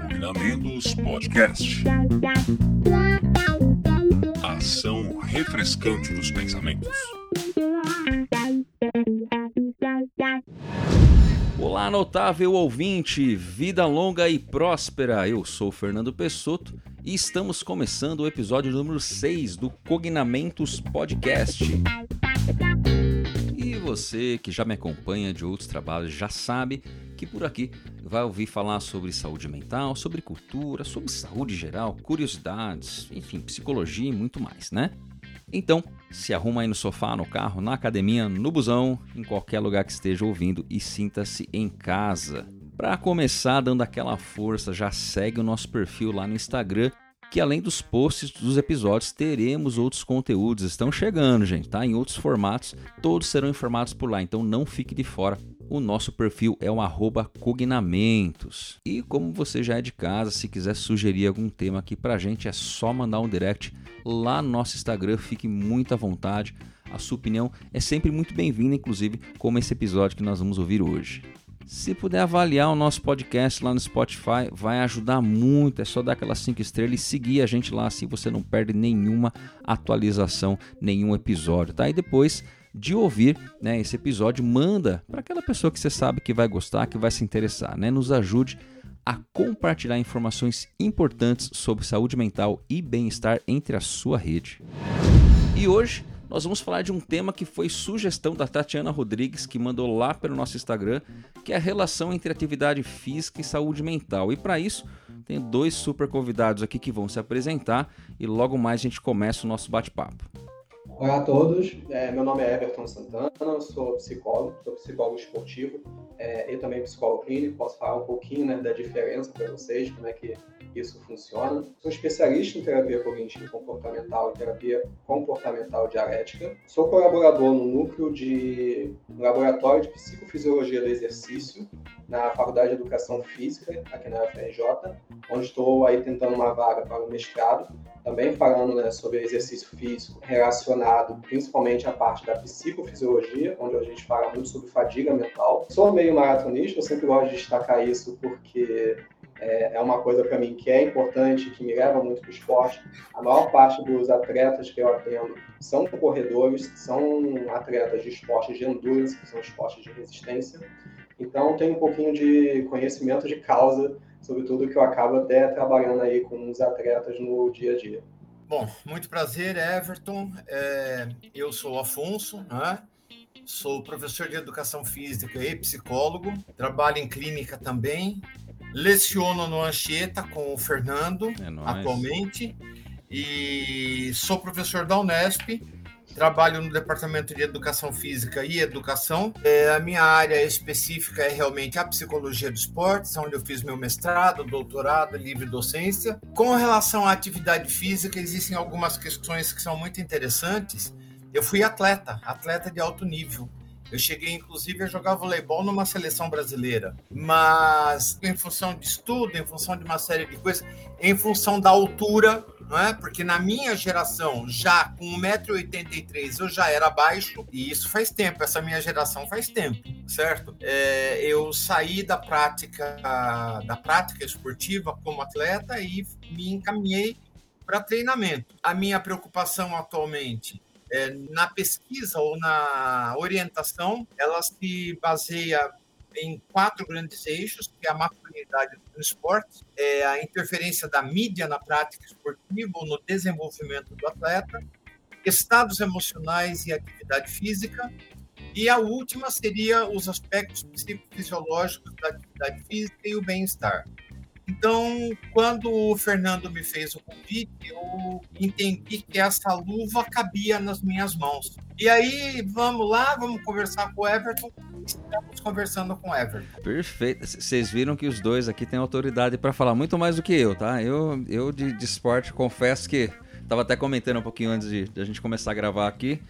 Combinamentos Podcast. Ação refrescante dos pensamentos. Olá, notável ouvinte, vida longa e próspera. Eu sou Fernando Pessoto e estamos começando o episódio número 6 do Cognamentos Podcast. Você que já me acompanha de outros trabalhos já sabe que por aqui vai ouvir falar sobre saúde mental, sobre cultura, sobre saúde geral, curiosidades, enfim, psicologia e muito mais, né? Então, se arruma aí no sofá, no carro, na academia, no busão, em qualquer lugar que esteja ouvindo e sinta-se em casa. Para começar dando aquela força, já segue o nosso perfil lá no Instagram, que além dos posts dos episódios, teremos outros conteúdos. Estão chegando, gente, tá? Em outros formatos, todos serão informados por lá, então não fique de fora. O nosso perfil é o arroba cognamentos. E como você já é de casa, se quiser sugerir algum tema aqui pra gente, é só mandar um direct lá no nosso Instagram, fique muito à vontade. A sua opinião é sempre muito bem-vinda, inclusive como esse episódio que nós vamos ouvir hoje. Se puder avaliar o nosso podcast lá no Spotify, vai ajudar muito. É só dar aquelas 5 estrelas e seguir a gente lá, assim você não perde nenhuma atualização, nenhum episódio, tá? E depois de ouvir né, esse episódio, manda para aquela pessoa que você sabe que vai gostar, que vai se interessar, né? Nos ajude a compartilhar informações importantes sobre saúde mental e bem-estar entre a sua rede. E hoje nós vamos falar de um tema que foi sugestão da Tatiana Rodrigues, que mandou lá pelo nosso Instagram, que é a relação entre atividade física e saúde mental. E para isso, tem dois super convidados aqui que vão se apresentar e logo mais a gente começa o nosso bate-papo. Olá a todos, é, meu nome é Everton Santana, eu sou psicólogo, sou psicólogo esportivo é, e também psicólogo clínico. Posso falar um pouquinho né, da diferença para vocês, como é que isso funciona. Sou especialista em terapia cognitivo comportamental e terapia comportamental dialética. Sou colaborador no núcleo de no laboratório de psicofisiologia do exercício na Faculdade de Educação Física, aqui na UFRJ, onde estou aí tentando uma vaga para o mestrado, também falando né, sobre exercício físico relacionado principalmente à parte da psicofisiologia, onde a gente fala muito sobre fadiga mental. Sou meio maratonista, eu sempre gosto de destacar isso porque é, é uma coisa para mim que é importante, que me leva muito para o esporte. A maior parte dos atletas que eu atendo são corredores, são atletas de esportes de endurance, que são esportes de resistência. Então, tenho um pouquinho de conhecimento de causa sobre tudo que eu acabo até trabalhando aí com os atletas no dia a dia. Bom, muito prazer, Everton. É, eu sou Afonso, né? sou professor de educação física e psicólogo, trabalho em clínica também, leciono no Anchieta com o Fernando é atualmente e sou professor da Unesp trabalho no departamento de educação física e educação. É, a minha área específica é realmente a psicologia dos esportes, onde eu fiz meu mestrado, doutorado, livre docência. Com relação à atividade física, existem algumas questões que são muito interessantes. Eu fui atleta, atleta de alto nível. Eu cheguei, inclusive, a jogar voleibol numa seleção brasileira. Mas, em função de estudo, em função de uma série de coisas, em função da altura, não é? Porque na minha geração, já com 1,83m, eu já era baixo, e isso faz tempo, essa minha geração faz tempo, certo? É, eu saí da prática, da prática esportiva como atleta e me encaminhei para treinamento. A minha preocupação atualmente é, na pesquisa ou na orientação, ela se baseia em quatro grandes eixos, que é a masculinidade no esporte, é a interferência da mídia na prática esportiva ou no desenvolvimento do atleta, estados emocionais e atividade física, e a última seria os aspectos psicofisiológicos da atividade física e o bem-estar. Então, quando o Fernando me fez o convite, eu entendi que essa luva cabia nas minhas mãos. E aí, vamos lá, vamos conversar com o Everton. Estamos conversando com o Everton. Perfeito. Vocês viram que os dois aqui têm autoridade para falar muito mais do que eu, tá? Eu, eu de, de esporte, confesso que estava até comentando um pouquinho antes de, de a gente começar a gravar aqui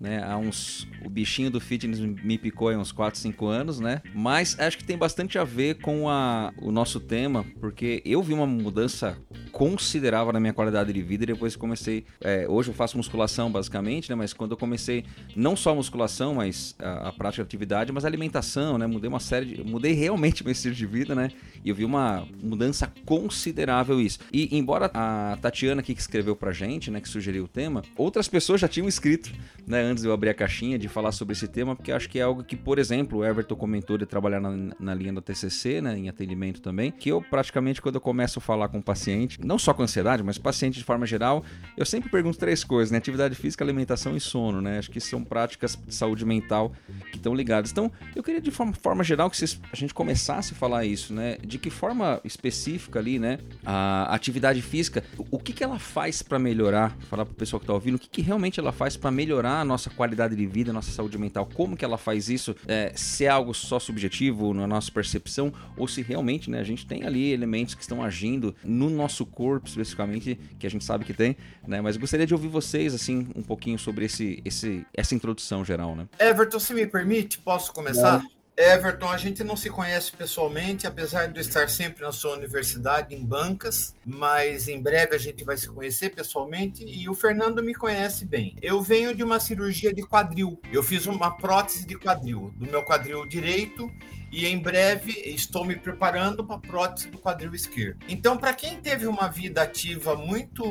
né? Há uns o bichinho do fitness me picou há uns 4, 5 anos, né? Mas acho que tem bastante a ver com a, o nosso tema, porque eu vi uma mudança considerável na minha qualidade de vida depois comecei. É, hoje eu faço musculação basicamente, né? Mas quando eu comecei, não só a musculação, mas a, a prática de atividade, mas a alimentação, né? Mudei uma série de. Mudei realmente meu estilo de vida, né? E eu vi uma mudança considerável isso. E embora a Tatiana aqui que escreveu pra gente, né? Que sugeriu o tema, outras pessoas já tinham escrito, né? Antes de eu abrir a caixinha de falar sobre esse tema, porque acho que é algo que, por exemplo, o Everton comentou de trabalhar na, na linha da TCC, né? Em atendimento também, que eu praticamente quando eu começo a falar com o paciente, não só com ansiedade, mas paciente de forma geral, eu sempre pergunto três coisas, né? Atividade física, alimentação e sono, né? Acho que são práticas de saúde mental que estão ligadas. Então, eu queria de forma, forma geral que vocês, a gente começasse a falar isso, né? De que forma específica ali, né? A atividade física, o que, que ela faz para melhorar? Falar para o pessoal que está ouvindo, o que, que realmente ela faz para melhorar a nossa qualidade de vida, nossa saúde mental? Como que ela faz isso? É, se é algo só subjetivo na nossa percepção ou se realmente, né? A gente tem ali elementos que estão agindo no nosso corpo especificamente, que a gente sabe que tem, né? Mas gostaria de ouvir vocês, assim, um pouquinho sobre esse, esse, essa introdução geral, né? Everton, se me permite, posso começar? Everton, a gente não se conhece pessoalmente, apesar de eu estar sempre na sua universidade, em bancas, mas em breve a gente vai se conhecer pessoalmente e o Fernando me conhece bem. Eu venho de uma cirurgia de quadril. Eu fiz uma prótese de quadril, do meu quadril direito e em breve estou me preparando para prótese do quadril esquerdo. Então, para quem teve uma vida ativa muito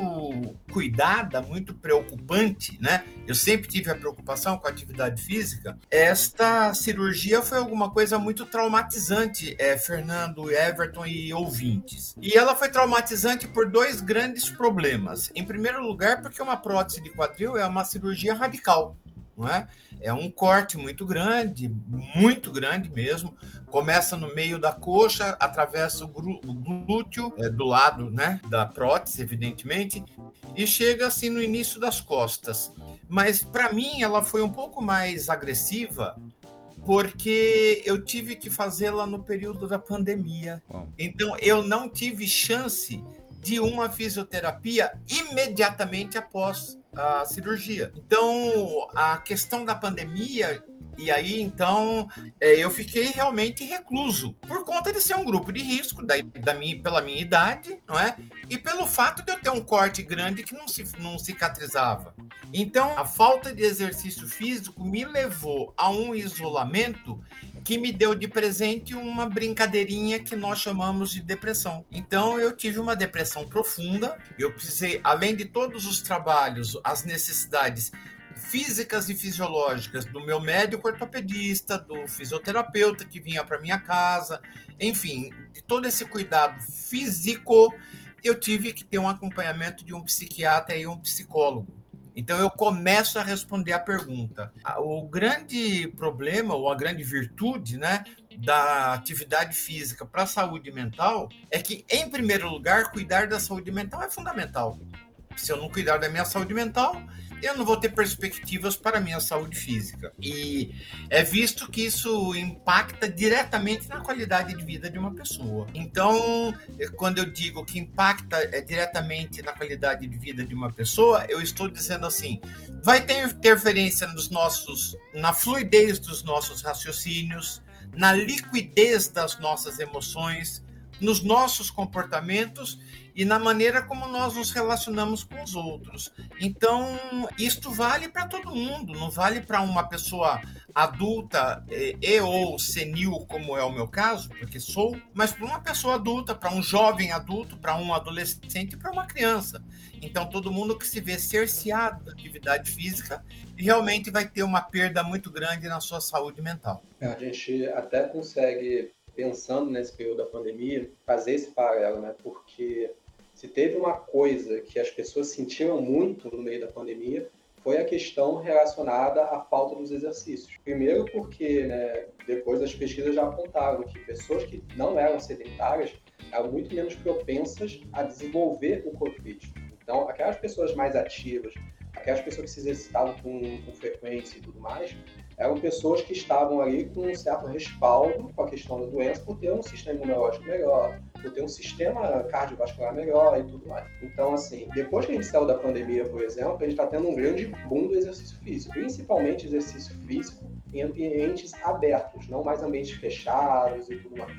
cuidada, muito preocupante, né? Eu sempre tive a preocupação com a atividade física. Esta cirurgia foi alguma coisa muito traumatizante, é, Fernando, Everton e ouvintes. E ela foi traumatizante por dois grandes problemas. Em primeiro lugar, porque uma prótese de quadril é uma cirurgia radical não é? É um corte muito grande, muito grande mesmo. Começa no meio da coxa, atravessa o glúteo, é, do lado né, da prótese, evidentemente, e chega assim no início das costas. Mas para mim ela foi um pouco mais agressiva, porque eu tive que fazê-la no período da pandemia. Então eu não tive chance de uma fisioterapia imediatamente após a cirurgia. Então, a questão da pandemia e aí, então, é, eu fiquei realmente recluso, por conta de ser um grupo de risco, da, da minha, pela minha idade, não é? E pelo fato de eu ter um corte grande que não, se, não cicatrizava. Então, a falta de exercício físico me levou a um isolamento que me deu de presente uma brincadeirinha que nós chamamos de depressão. Então eu tive uma depressão profunda, eu precisei, além de todos os trabalhos, as necessidades físicas e fisiológicas do meu médico ortopedista, do fisioterapeuta que vinha para minha casa, enfim, de todo esse cuidado físico, eu tive que ter um acompanhamento de um psiquiatra e um psicólogo. Então eu começo a responder a pergunta. O grande problema ou a grande virtude, né, da atividade física para a saúde mental é que, em primeiro lugar, cuidar da saúde mental é fundamental. Se eu não cuidar da minha saúde mental, eu não vou ter perspectivas para a minha saúde física. E é visto que isso impacta diretamente na qualidade de vida de uma pessoa. Então, quando eu digo que impacta é, diretamente na qualidade de vida de uma pessoa, eu estou dizendo assim: vai ter interferência nos nossos, na fluidez dos nossos raciocínios, na liquidez das nossas emoções, nos nossos comportamentos e na maneira como nós nos relacionamos com os outros. Então, isto vale para todo mundo, não vale para uma pessoa adulta e, e, ou senil, como é o meu caso, porque sou, mas para uma pessoa adulta, para um jovem adulto, para um adolescente e para uma criança. Então, todo mundo que se vê cerceado da atividade física realmente vai ter uma perda muito grande na sua saúde mental. É, a gente até consegue pensando nesse período da pandemia, fazer esse paralelo, né? Porque se teve uma coisa que as pessoas sentiram muito no meio da pandemia, foi a questão relacionada à falta dos exercícios. Primeiro porque, né, depois as pesquisas já apontaram que pessoas que não eram sedentárias eram muito menos propensas a desenvolver o COVID. Então, aquelas pessoas mais ativas, aquelas pessoas que se exercitavam com, com frequência e tudo mais, eram pessoas que estavam ali com um certo respaldo com a questão da doença, por ter um sistema imunológico melhor, por ter um sistema cardiovascular melhor e tudo mais. Então, assim, depois que a gente saiu da pandemia, por exemplo, a gente está tendo um grande boom do exercício físico, principalmente exercício físico em ambientes abertos, não mais ambientes fechados e tudo mais.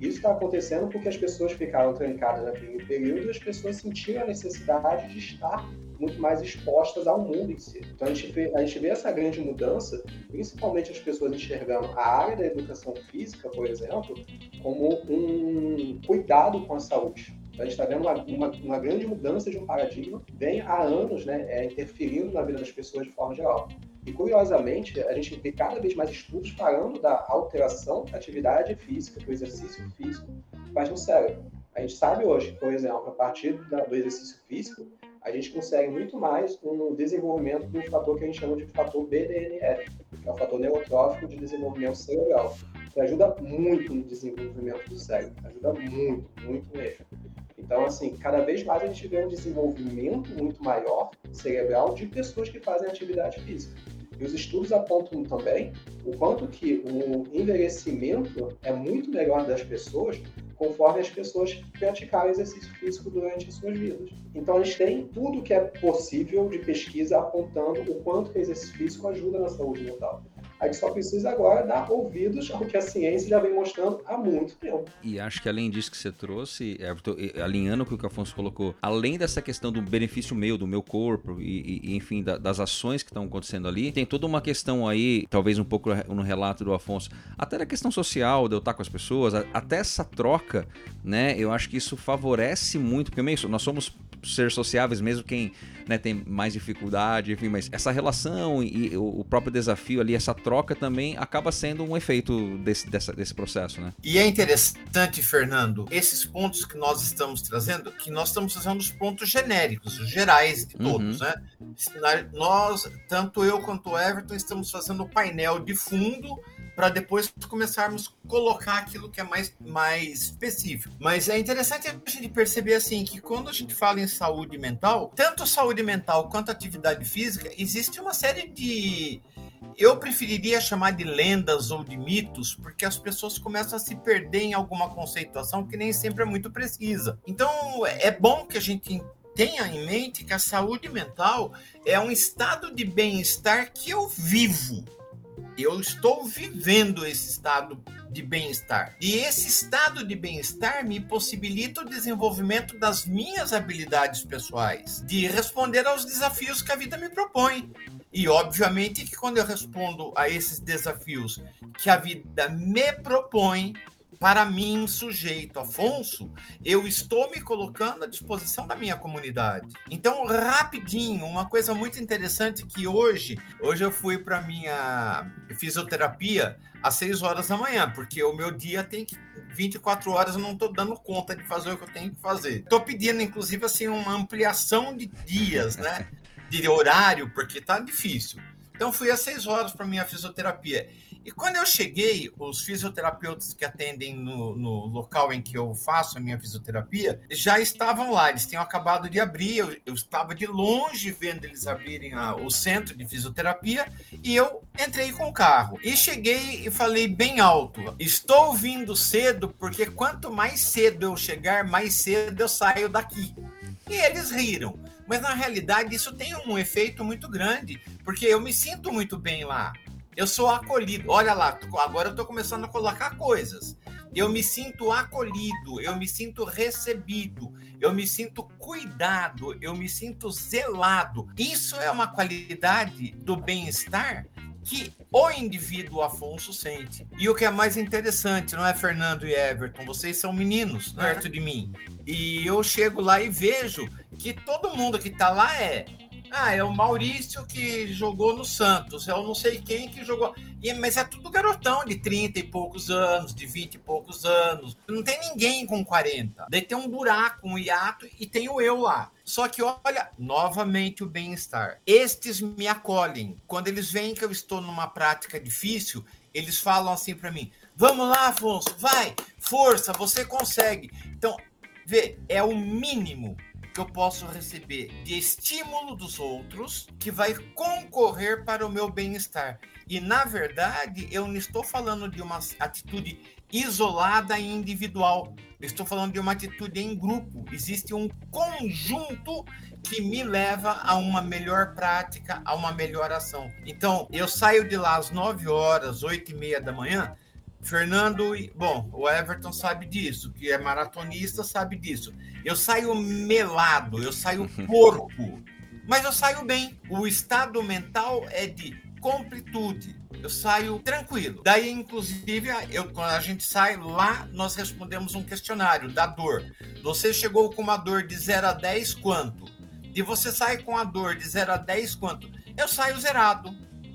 Isso está acontecendo porque as pessoas ficaram trancadas naquele período e as pessoas sentiram a necessidade de estar muito mais expostas ao mundo em si. Então a gente, vê, a gente vê essa grande mudança, principalmente as pessoas enxergando a área da educação física, por exemplo, como um cuidado com a saúde. Então, a gente está vendo uma, uma, uma, grande mudança de um paradigma, vem há anos né, é, interferindo na vida das pessoas de forma geral. E curiosamente, a gente vê cada vez mais estudos falando da alteração da atividade física, do exercício físico faz no cérebro. A gente sabe hoje, por exemplo, a partir da, do exercício físico, a gente consegue muito mais um desenvolvimento de um fator que a gente chama de fator BDNF, que é o fator neurotrófico de desenvolvimento cerebral, que ajuda muito no desenvolvimento do cérebro, ajuda muito, muito mesmo. Então, assim, cada vez mais a gente vê um desenvolvimento muito maior cerebral de pessoas que fazem atividade física. E os estudos apontam também o quanto que o envelhecimento é muito melhor das pessoas conforme as pessoas praticarem exercício físico durante as suas vidas. Então, gente tem tudo que é possível de pesquisa apontando o quanto que o exercício físico ajuda na saúde mental. A gente só precisa agora dar ouvidos ao que a ciência já vem mostrando há muito tempo. E acho que além disso que você trouxe, Everton, alinhando com o que o Afonso colocou, além dessa questão do benefício meu, do meu corpo e, e enfim, da, das ações que estão acontecendo ali, tem toda uma questão aí, talvez um pouco no relato do Afonso, até da questão social, de eu estar com as pessoas, até essa troca, né? Eu acho que isso favorece muito, porque meio, nós somos seres sociáveis, mesmo quem né, tem mais dificuldade, enfim, mas essa relação e o próprio desafio ali, essa troca também acaba sendo um efeito desse, dessa, desse processo, né? E é interessante, Fernando, esses pontos que nós estamos trazendo, que nós estamos trazendo os pontos genéricos, os gerais de todos, uhum. né? Nós, tanto eu quanto o Everton, estamos fazendo o painel de fundo para depois começarmos a colocar aquilo que é mais, mais específico. Mas é interessante a gente perceber assim que quando a gente fala em saúde mental, tanto saúde mental quanto atividade física, existe uma série de eu preferiria chamar de lendas ou de mitos, porque as pessoas começam a se perder em alguma conceituação que nem sempre é muito precisa. Então, é bom que a gente tenha em mente que a saúde mental é um estado de bem-estar que eu vivo eu estou vivendo esse estado de bem-estar. E esse estado de bem-estar me possibilita o desenvolvimento das minhas habilidades pessoais, de responder aos desafios que a vida me propõe. E obviamente que quando eu respondo a esses desafios que a vida me propõe, para mim, sujeito Afonso, eu estou me colocando à disposição da minha comunidade. Então, rapidinho, uma coisa muito interessante que hoje, hoje eu fui para minha fisioterapia às 6 horas da manhã, porque o meu dia tem que 24 horas eu não estou dando conta de fazer o que eu tenho que fazer. Estou pedindo, inclusive, assim, uma ampliação de dias, né? De horário, porque tá difícil. Então fui às 6 horas para minha fisioterapia. E quando eu cheguei, os fisioterapeutas que atendem no, no, local em que eu faço a minha fisioterapia já estavam lá, eles tinham acabado de abrir. Eu, eu estava de longe vendo eles abrirem a, o centro de fisioterapia e eu entrei com o carro. E cheguei e falei bem alto: Estou vindo cedo, porque quanto mais cedo eu chegar, mais cedo eu saio daqui. E eles riram. Mas na realidade isso tem um efeito muito grande, porque eu me sinto muito bem lá. Eu sou acolhido. Olha lá, agora eu estou começando a colocar coisas. Eu me sinto acolhido, eu me sinto recebido, eu me sinto cuidado, eu me sinto zelado. Isso é uma qualidade do bem-estar que o indivíduo Afonso sente. E o que é mais interessante, não é, Fernando e Everton? Vocês são meninos perto de mim. E eu chego lá e vejo que todo mundo que está lá é ah, é o Maurício que jogou no Santos, é o não sei quem que jogou. E, mas é tudo garotão de 30 e poucos anos, de 20 e poucos anos. Não tem ninguém com 40. Daí tem um buraco, um hiato e tem o eu lá. Só que olha, novamente o bem-estar. Estes me acolhem. Quando eles veem que eu estou numa prática difícil, eles falam assim para mim: Vamos lá, Afonso, vai, força, você consegue. Então, vê, é o mínimo que eu posso receber de estímulo dos outros que vai concorrer para o meu bem-estar. E na verdade, eu não estou falando de uma atitude isolada e individual. Eu estou falando de uma atitude em grupo. Existe um conjunto que me leva a uma melhor prática, a uma melhor ação. Então, eu saio de lá às 9 horas, 8 e meia da manhã, Fernando, bom, o Everton sabe disso, que é maratonista, sabe disso. Eu saio melado, eu saio porco, mas eu saio bem. O estado mental é de completude. Eu saio tranquilo. Daí, inclusive, eu, quando a gente sai lá, nós respondemos um questionário da dor. Você chegou com uma dor de 0 a 10, quanto? E você sai com a dor de 0 a 10, quanto? Eu saio zerado.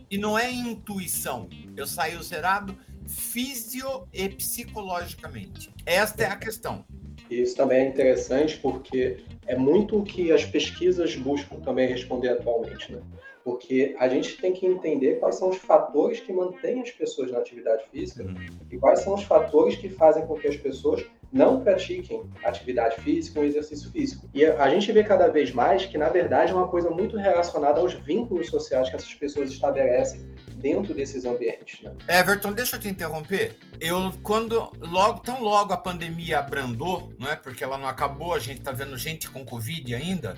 E não é intuição. Eu saio zerado fisio e psicologicamente. Esta é a questão. Isso também é interessante porque é muito o que as pesquisas buscam também responder atualmente, né? Porque a gente tem que entender quais são os fatores que mantêm as pessoas na atividade física uhum. e quais são os fatores que fazem com que as pessoas não pratiquem atividade física ou exercício físico. E a gente vê cada vez mais que, na verdade, é uma coisa muito relacionada aos vínculos sociais que essas pessoas estabelecem dentro desses ambientes. Né? Everton, deixa eu te interromper. Eu, quando logo, tão logo a pandemia abrandou, não é? Porque ela não acabou, a gente está vendo gente com Covid ainda.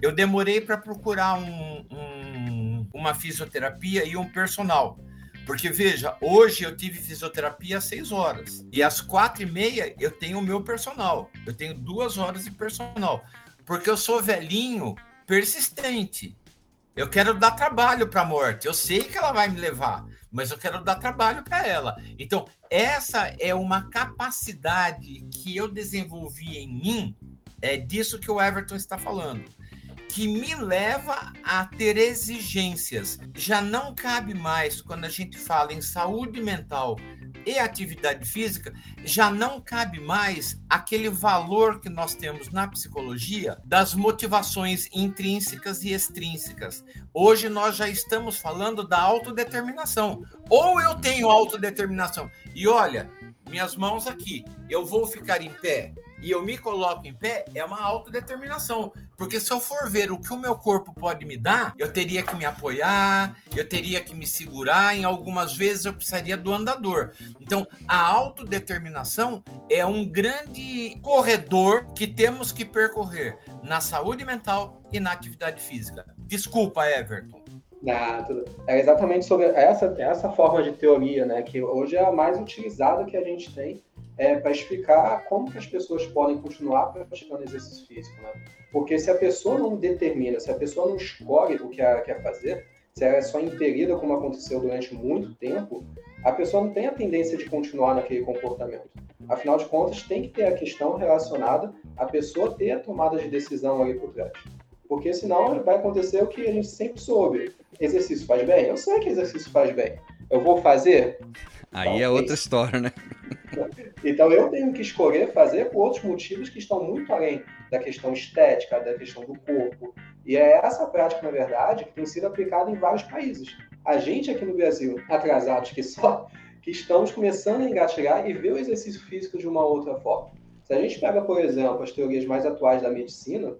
Eu demorei para procurar um, um, uma fisioterapia e um personal porque, veja, hoje eu tive fisioterapia às seis horas. E às quatro e meia eu tenho o meu personal. Eu tenho duas horas de personal. Porque eu sou velhinho, persistente. Eu quero dar trabalho para a morte. Eu sei que ela vai me levar, mas eu quero dar trabalho para ela. Então, essa é uma capacidade que eu desenvolvi em mim. É disso que o Everton está falando que me leva a ter exigências. Já não cabe mais, quando a gente fala em saúde mental e atividade física, já não cabe mais aquele valor que nós temos na psicologia das motivações intrínsecas e extrínsecas. Hoje nós já estamos falando da autodeterminação. Ou eu tenho autodeterminação. E olha, minhas mãos aqui, eu vou ficar em pé e eu me coloco em pé, é uma autodeterminação. Porque se eu for ver o que o meu corpo pode me dar, eu teria que me apoiar, eu teria que me segurar, em algumas vezes eu precisaria do andador. Então, a autodeterminação é um grande corredor que temos que percorrer na saúde mental e na atividade física. Desculpa, Everton. é exatamente sobre essa, essa forma de teoria, né, que hoje é a mais utilizada que a gente tem é, para explicar como que as pessoas podem continuar praticando exercício físico, né? Porque se a pessoa não determina, se a pessoa não escolhe o que ela quer fazer, se ela é só impelida, como aconteceu durante muito tempo, a pessoa não tem a tendência de continuar naquele comportamento. Afinal de contas, tem que ter a questão relacionada à pessoa ter a tomada de decisão ali por trás. Porque senão vai acontecer o que a gente sempre soube. Exercício faz bem? Eu sei que exercício faz bem. Eu vou fazer? Aí é outra história, né? Então eu tenho que escolher fazer por outros motivos que estão muito além da questão estética, da questão do corpo. E é essa prática, na verdade, que tem sido aplicada em vários países. A gente aqui no Brasil, atrasados que só, que estamos começando a engatilhar e ver o exercício físico de uma outra forma. Se a gente pega, por exemplo, as teorias mais atuais da medicina,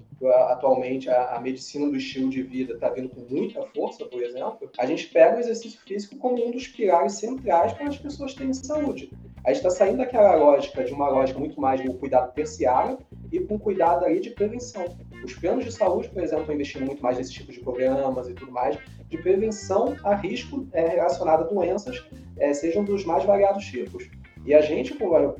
atualmente a, a medicina do estilo de vida está vindo com muita força, por exemplo, a gente pega o exercício físico como um dos pilares centrais para as pessoas terem saúde. A gente está saindo daquela lógica, de uma lógica muito mais de um cuidado terciário e com cuidado aí de prevenção. Os planos de saúde, por exemplo, estão investindo muito mais nesse tipo de programas e tudo mais, de prevenção a risco é, relacionado a doenças, é, sejam dos mais variados tipos. E a gente,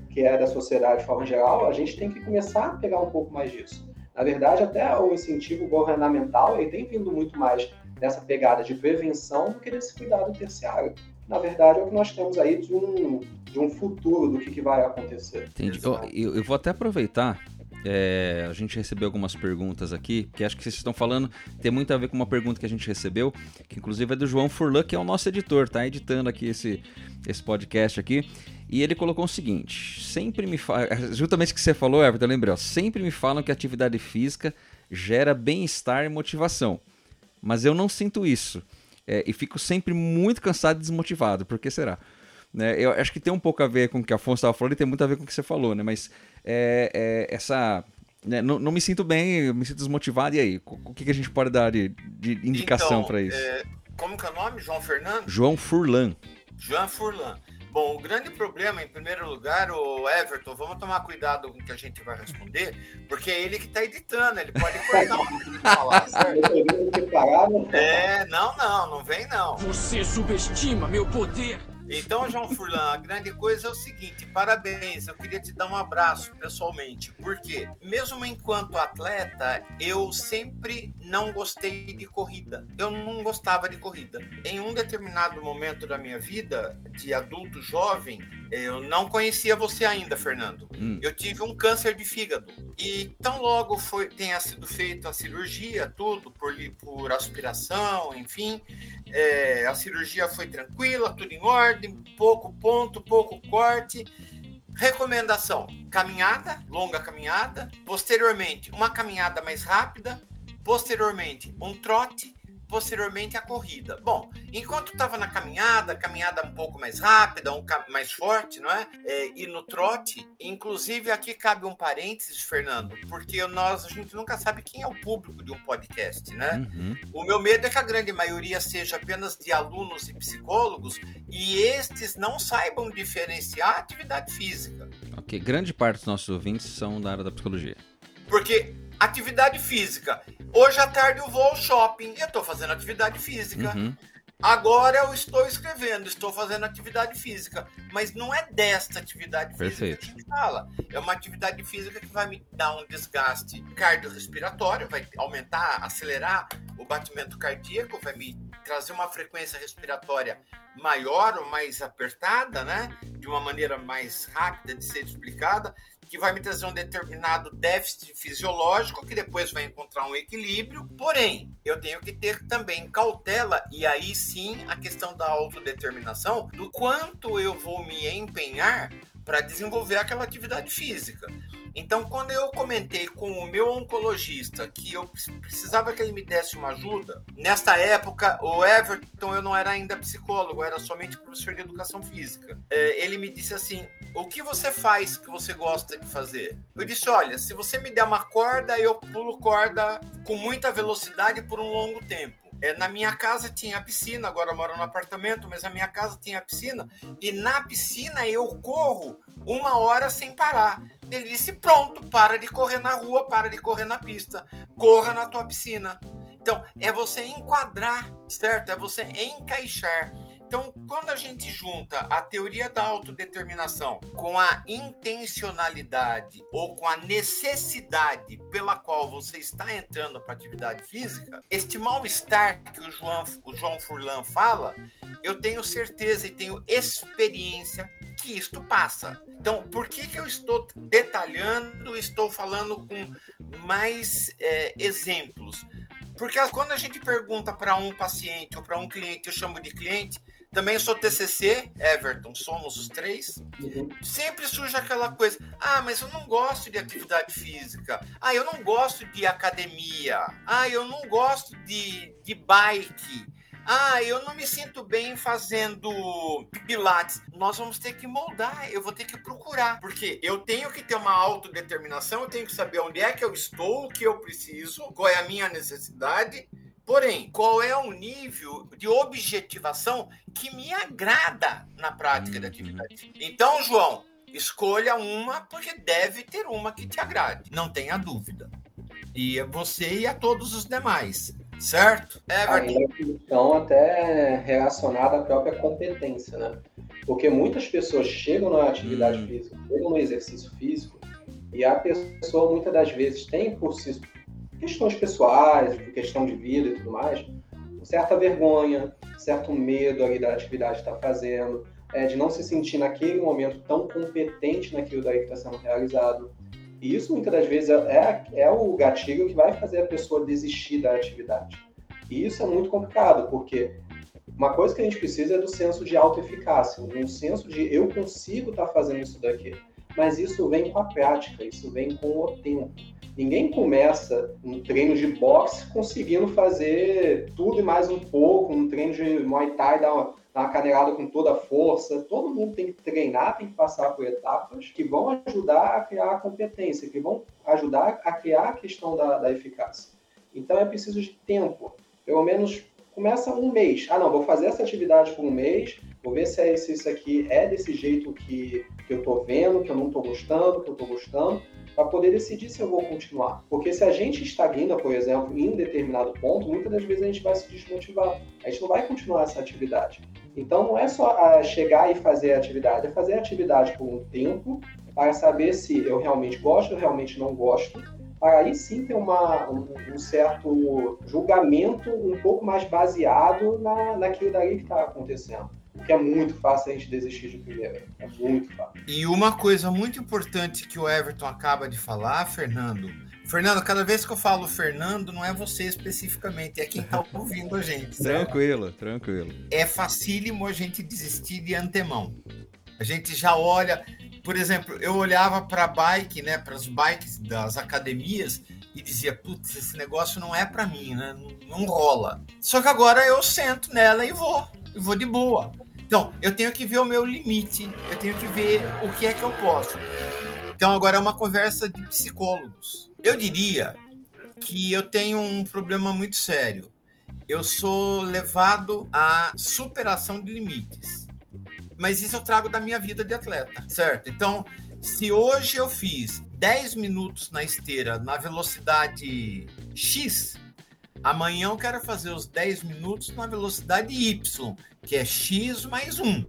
que é da sociedade de forma geral, a gente tem que começar a pegar um pouco mais disso. Na verdade, até o incentivo governamental ele tem vindo muito mais nessa pegada de prevenção do que desse cuidado terciário. Na verdade, é o que nós temos aí de um, de um futuro do que, que vai acontecer. Entendi. Eu, eu vou até aproveitar é, a gente recebeu algumas perguntas aqui, que acho que vocês estão falando, tem muito a ver com uma pergunta que a gente recebeu, que inclusive é do João Furlan, que é o nosso editor, tá editando aqui esse, esse podcast aqui. E ele colocou o seguinte: sempre me falam. Justamente o que você falou, Everton, lembrei, ó, sempre me falam que atividade física gera bem-estar e motivação. Mas eu não sinto isso. É, e fico sempre muito cansado e desmotivado. Por que será? Né, eu acho que tem um pouco a ver com o que a Afonso estava falando e tem muito a ver com o que você falou, né? Mas é, é, essa. Né, não, não, me sinto bem, me sinto desmotivado. E aí? O que, que a gente pode dar de, de indicação então, para isso? É, como que é o nome? João Fernando? João Furlan. João Furlan. Bom, o grande problema, em primeiro lugar, o Everton, vamos tomar cuidado com o que a gente vai responder, porque é ele que está editando, ele pode cortar o que falar, certo? É, não, não, não vem não. Você subestima meu poder. Então, João Furlan, a grande coisa é o seguinte: parabéns, eu queria te dar um abraço pessoalmente, porque mesmo enquanto atleta, eu sempre não gostei de corrida. Eu não gostava de corrida. Em um determinado momento da minha vida, de adulto jovem, eu não conhecia você ainda, Fernando. Hum. Eu tive um câncer de fígado. E tão logo foi, tenha sido feita a cirurgia, tudo, por, por aspiração, enfim, é, a cirurgia foi tranquila, tudo em ordem, pouco ponto, pouco corte. Recomendação: caminhada, longa caminhada. Posteriormente, uma caminhada mais rápida. Posteriormente, um trote posteriormente a corrida. Bom, enquanto estava na caminhada, caminhada um pouco mais rápida, um mais forte, não é? é? E no trote, inclusive aqui cabe um parênteses, Fernando, porque nós a gente nunca sabe quem é o público de um podcast, né? Uhum. O meu medo é que a grande maioria seja apenas de alunos e psicólogos e estes não saibam diferenciar a atividade física. Ok, grande parte dos nossos ouvintes são da área da psicologia. Porque atividade física. Hoje à tarde eu vou ao shopping, eu estou fazendo atividade física. Uhum. Agora eu estou escrevendo, estou fazendo atividade física, mas não é desta atividade física que a gente fala. É uma atividade física que vai me dar um desgaste cardiorrespiratório, vai aumentar, acelerar o batimento cardíaco, vai me trazer uma frequência respiratória maior ou mais apertada, né? De uma maneira mais rápida de ser explicada que vai me trazer um determinado déficit fisiológico que depois vai encontrar um equilíbrio. Porém, eu tenho que ter também cautela e aí sim a questão da autodeterminação do quanto eu vou me empenhar para desenvolver aquela atividade física. Então, quando eu comentei com o meu oncologista que eu precisava que ele me desse uma ajuda, nesta época, o Everton, eu não era ainda psicólogo, era somente professor de educação física. É, ele me disse assim: O que você faz que você gosta de fazer? Eu disse: Olha, se você me der uma corda, eu pulo corda com muita velocidade por um longo tempo. É, na minha casa tinha piscina, agora moro no apartamento, mas a minha casa tinha piscina, e na piscina eu corro uma hora sem parar. Ele disse: pronto, para de correr na rua, para de correr na pista, corra na tua piscina. Então, é você enquadrar, certo? É você encaixar. Então, quando a gente junta a teoria da autodeterminação com a intencionalidade ou com a necessidade pela qual você está entrando para atividade física, este mal-estar que o João, o João Furlan fala, eu tenho certeza e tenho experiência que isto passa. Então, por que, que eu estou detalhando, estou falando com mais é, exemplos? Porque quando a gente pergunta para um paciente ou para um cliente, eu chamo de cliente, também sou TCC, Everton, somos os três. Uhum. Sempre surge aquela coisa: ah, mas eu não gosto de atividade física. Ah, eu não gosto de academia. Ah, eu não gosto de, de bike. Ah, eu não me sinto bem fazendo pilates. Nós vamos ter que moldar, eu vou ter que procurar, porque eu tenho que ter uma autodeterminação, eu tenho que saber onde é que eu estou, o que eu preciso, qual é a minha necessidade Porém, qual é o nível de objetivação que me agrada na prática uhum. da atividade? Então, João, escolha uma, porque deve ter uma que te agrade, não tenha dúvida. E a você e a todos os demais, certo? Everton. Então, até relacionada à própria competência, né? Porque muitas pessoas chegam na atividade hum. física, chegam no exercício físico, e a pessoa muitas das vezes tem por si questões pessoais, questão de vida e tudo mais, certa vergonha, certo medo ali da atividade que está fazendo, é, de não se sentir naquele momento tão competente naquilo daí que está sendo realizado. E isso muitas das vezes é, é o gatilho que vai fazer a pessoa desistir da atividade. E isso é muito complicado, porque uma coisa que a gente precisa é do senso de autoeficácia, um senso de eu consigo estar tá fazendo isso daqui. Mas isso vem com a prática, isso vem com o tempo. Ninguém começa um treino de boxe conseguindo fazer tudo e mais um pouco, um treino de Muay Thai, dar uma, dar uma cadeirada com toda a força. Todo mundo tem que treinar, tem que passar por etapas que vão ajudar a criar a competência, que vão ajudar a criar a questão da, da eficácia. Então é preciso de tempo. Pelo menos começa um mês. Ah, não, vou fazer essa atividade por um mês, vou ver se, é, se isso aqui é desse jeito que, que eu estou vendo, que eu não estou gostando, que eu estou gostando para poder decidir se eu vou continuar. Porque se a gente estagna, por exemplo, em um determinado ponto, muitas das vezes a gente vai se desmotivar. A gente não vai continuar essa atividade. Então não é só chegar e fazer a atividade, é fazer a atividade por um tempo para saber se eu realmente gosto ou realmente não gosto, para aí sim ter uma, um, um, certo julgamento um pouco mais baseado na, naquilo dali que está acontecendo. Porque é muito fácil a gente desistir de primeira. É muito fácil. E uma coisa muito importante que o Everton acaba de falar, Fernando. Fernando, cada vez que eu falo Fernando, não é você especificamente, é quem está ouvindo a gente. Tranquilo, tranquilo. É facílimo a gente desistir de antemão. A gente já olha, por exemplo, eu olhava para a bike, né, para as bikes das academias e dizia, putz, esse negócio não é para mim, né? Não, não, rola. Só que agora eu sento nela e vou, e vou de boa. Então, eu tenho que ver o meu limite, eu tenho que ver o que é que eu posso. Então, agora é uma conversa de psicólogos. Eu diria que eu tenho um problema muito sério. Eu sou levado à superação de limites mas isso eu trago da minha vida de atleta, certo? Então, se hoje eu fiz 10 minutos na esteira na velocidade X, amanhã eu quero fazer os 10 minutos na velocidade Y, que é X mais 1.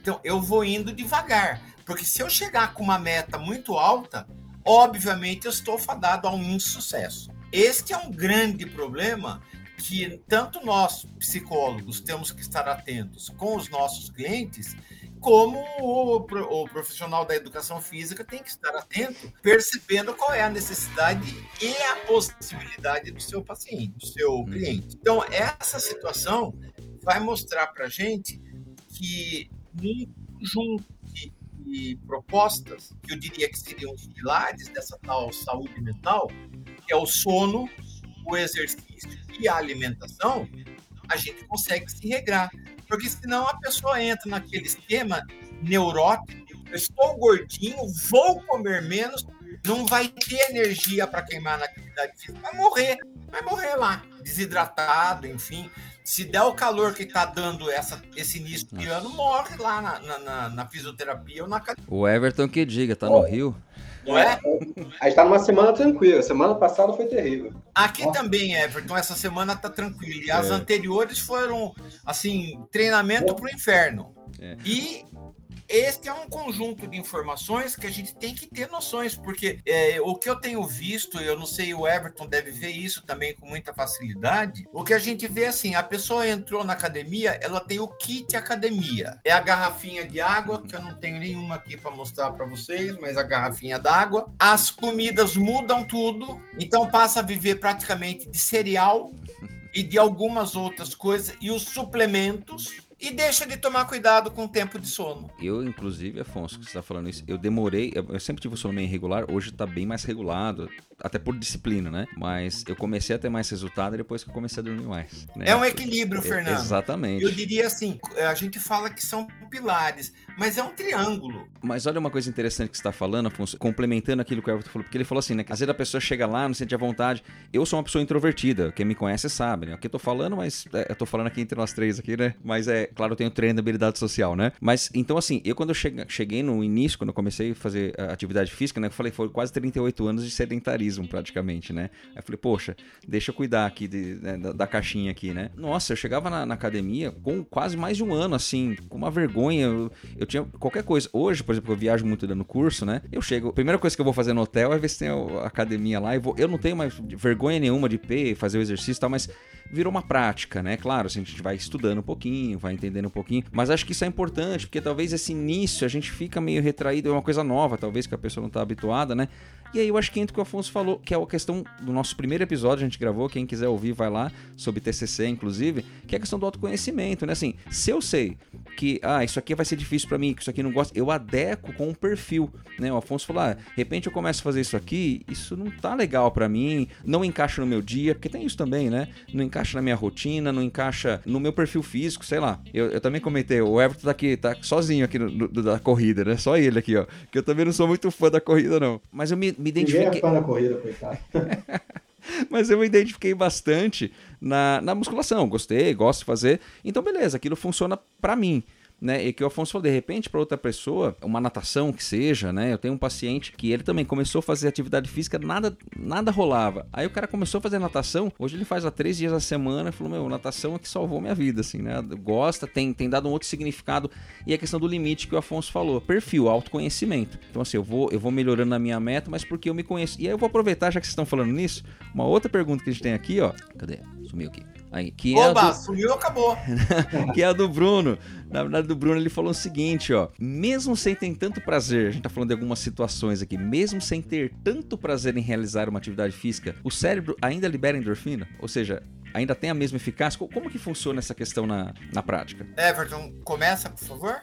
Então, eu vou indo devagar, porque se eu chegar com uma meta muito alta, obviamente eu estou fadado a um insucesso. Este é um grande problema que tanto nós, psicólogos, temos que estar atentos com os nossos clientes, como o, o, profissional da educação física tem que estar atento, percebendo qual é a necessidade e a possibilidade do seu paciente, do seu uhum. cliente. Então, essa situação vai mostrar para a gente que num conjunto de, de propostas, que eu diria que seriam os pilares dessa tal saúde mental, que é o sono, o exercício e a alimentação, a gente consegue se regrar. Porque senão a pessoa entra naquele esquema neurótico, eu estou gordinho, vou comer menos, não vai ter energia para queimar na atividade física, vai morrer, vai morrer lá, desidratado, enfim. Se der o calor que está dando essa, esse início de ano, morre lá na, na, na, na fisioterapia ou na academia. O Everton que diga, tá no Rio. Não é? A gente tá numa semana tranquila. Semana passada foi terrível. Aqui Nossa. também, Everton, essa semana tá tranquila. E as é. anteriores foram, assim, treinamento pro inferno. É. E este é um conjunto de informações que a gente tem que ter noções, porque é, o que eu tenho visto, eu não sei, o Everton deve ver isso também com muita facilidade. O que a gente vê assim, a pessoa entrou na academia, ela tem o kit academia. É a garrafinha de água, que eu não tenho nenhuma aqui para mostrar para vocês, mas a garrafinha d'água. As comidas mudam tudo, então passa a viver praticamente de cereal e de algumas outras coisas, e os suplementos e deixa de tomar cuidado com o tempo de sono. Eu, inclusive, Afonso, que você está falando isso, eu demorei, eu sempre tive o sono meio irregular, hoje está bem mais regulado, até por disciplina, né? Mas eu comecei a ter mais resultado depois que eu comecei a dormir mais. Né? É um equilíbrio, é, Fernando. Exatamente. Eu diria assim, a gente fala que são pilares, mas é um triângulo. Mas olha uma coisa interessante que você está falando, Afonso, complementando aquilo que o Everton falou, porque ele falou assim, né? Às vezes a pessoa chega lá, não sente a vontade. Eu sou uma pessoa introvertida, quem me conhece sabe, né? Aqui eu tô falando, mas é, eu tô falando aqui entre nós três aqui, né? Mas é, claro, eu tenho treino de habilidade social, né? Mas então assim, eu quando eu cheguei no início, quando eu comecei a fazer atividade física, né? Eu falei, foi quase 38 anos de sedentarismo praticamente, né? Aí eu falei, poxa, deixa eu cuidar aqui de, né, da, da, caixinha aqui, né? Nossa, eu chegava na, na, academia com quase mais de um ano, assim, com uma vergonha. Eu, eu, tinha qualquer coisa. Hoje, por exemplo, eu viajo muito dando curso, né? Eu chego, a primeira coisa que eu vou fazer no hotel é ver se tem a academia lá. E vou, eu não tenho mais vergonha nenhuma de ir fazer o exercício e tal, mas virou uma prática, né? Claro, assim, a gente vai estudando um pouquinho, vai entendendo um pouquinho, mas acho que isso é importante, porque talvez esse início a gente fica meio retraído, é uma coisa nova, talvez que a pessoa não está habituada, né? E aí eu acho que entra o que o Afonso falou, que é a questão do nosso primeiro episódio, a gente gravou, quem quiser ouvir vai lá, sobre TCC inclusive, que é a questão do autoconhecimento, né? Assim, se eu sei que, ah, isso aqui vai ser difícil para mim, que isso aqui não gosto, eu adequo com um perfil, né? O Afonso falou, ah, de repente eu começo a fazer isso aqui, isso não tá legal para mim, não encaixa no meu dia, porque tem isso também, né? Não encaixa na minha rotina, não encaixa no meu perfil físico, sei lá. Eu, eu também comentei, o Everton tá aqui, tá sozinho aqui no, no, da corrida, né? Só ele aqui, ó. Que eu também não sou muito fã da corrida, não. Mas eu me, me identifiquei. Ninguém é fã da corrida, coitado. Mas eu me identifiquei bastante na, na musculação. Gostei, gosto de fazer. Então, beleza, aquilo funciona para mim. Né? E que o Afonso falou, de repente, para outra pessoa, uma natação que seja, né? Eu tenho um paciente que ele também começou a fazer atividade física, nada, nada rolava. Aí o cara começou a fazer natação, hoje ele faz há três dias a semana, falou, meu, natação é que salvou minha vida, assim, né? Gosta, tem, tem dado um outro significado. E a questão do limite que o Afonso falou, perfil, autoconhecimento. Então, assim, eu vou, eu vou melhorando na minha meta, mas porque eu me conheço. E aí eu vou aproveitar, já que vocês estão falando nisso, uma outra pergunta que a gente tem aqui, ó. Cadê? Sumiu aqui. Que é Oba, do... sumiu, acabou. que é a do Bruno. Na verdade, do Bruno ele falou o seguinte, ó. Mesmo sem ter tanto prazer, a gente tá falando de algumas situações aqui, mesmo sem ter tanto prazer em realizar uma atividade física, o cérebro ainda libera endorfina? Ou seja, ainda tem a mesma eficácia? Como que funciona essa questão na, na prática? Everton, começa, por favor.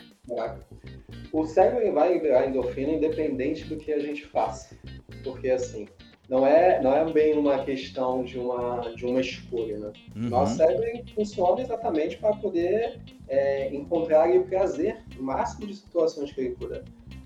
O cérebro vai liberar endorfina independente do que a gente faça. Porque, assim, não é, não é bem uma questão de uma, de uma escolha, né? Uhum. Nosso cérebro funciona exatamente para poder é, encontrar o prazer máximo de situações que ele puder.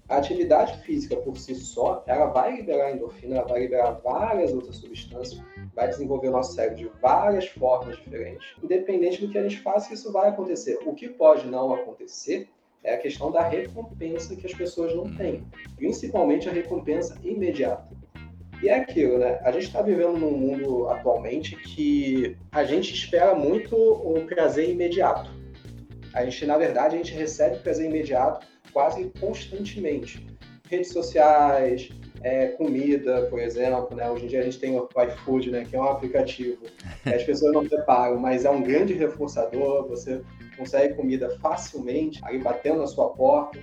A atividade física por si só, ela vai liberar endorfina, ela vai liberar várias outras substâncias, vai desenvolver o nosso cérebro de várias formas diferentes. Independente do que a gente faça, isso vai acontecer. O que pode não acontecer é a questão da recompensa que as pessoas não têm, principalmente a recompensa imediata. E é aquilo, né? A gente está vivendo num mundo atualmente que a gente espera muito o prazer imediato. A gente, na verdade, a gente recebe prazer imediato quase constantemente. Redes sociais, é, comida, por exemplo, né? Hoje em dia a gente tem o iFood, né? Que é um aplicativo. As pessoas não preparam, mas é um grande reforçador. Você consegue comida facilmente, aí batendo na sua porta.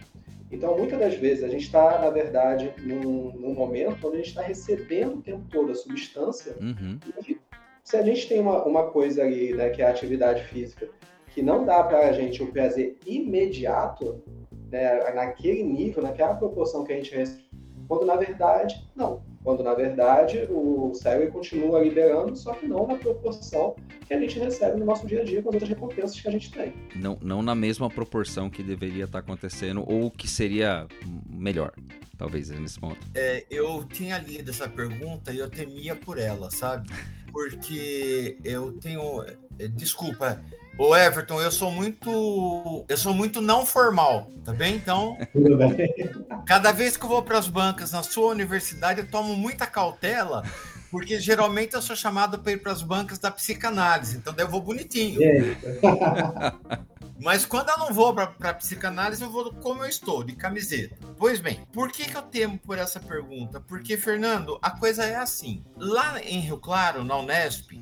Então, muitas das vezes, a gente está, na verdade, num, num, momento onde a gente está recebendo o tempo todo a substância. Uhum. E se a gente tem uma, uma coisa ali, né, que é a atividade física, que não dá para a gente o prazer imediato, né, naquele nível, naquela proporção que a gente recebe, quando na verdade, não. Quando na verdade o cérebro continua liberando, só que não na proporção que a gente recebe no nosso dia a dia com as outras recompensas que a gente tem. Não, não na mesma proporção que deveria estar acontecendo ou que seria melhor, talvez, nesse ponto. É, eu tinha lido essa pergunta e eu temia por ela, sabe? Porque eu tenho. É, desculpa, Ô Everton, eu sou muito, eu sou muito não formal, tá bem? Então, cada vez que eu vou para as bancas na sua universidade, eu tomo muita cautela, porque geralmente eu sou chamado para ir para as bancas da psicanálise, então eu vou bonitinho. Mas quando eu não vou para psicanálise, eu vou como eu estou, de camiseta. Pois bem, por que, que eu temo por essa pergunta? Porque, Fernando, a coisa é assim. Lá em Rio Claro, na Unesp,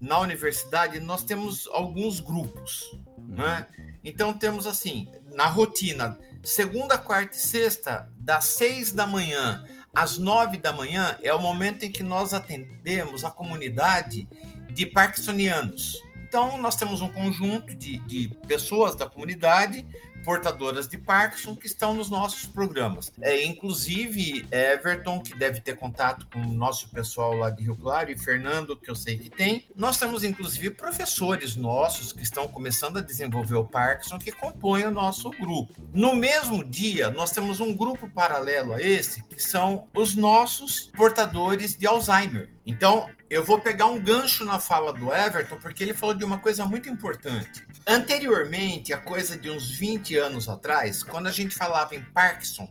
na universidade nós temos alguns grupos, né? Então temos assim, na rotina, segunda, quarta e sexta, das seis da manhã às nove da manhã, é o momento em que nós atendemos a comunidade de parkinsonianos. Então, nós temos um conjunto de, de pessoas da comunidade portadoras de Parkinson que estão nos nossos programas. É, inclusive, Everton, que deve ter contato com o nosso pessoal lá de Rio Claro, e Fernando, que eu sei que tem. Nós temos, inclusive, professores nossos que estão começando a desenvolver o Parkinson que compõem o nosso grupo. No mesmo dia, nós temos um grupo paralelo a esse, que são os nossos portadores de Alzheimer. Então, eu vou pegar um gancho na fala do Everton, porque ele falou de uma coisa muito importante. Anteriormente, a coisa de uns 20 anos atrás, quando a gente falava em Parkinson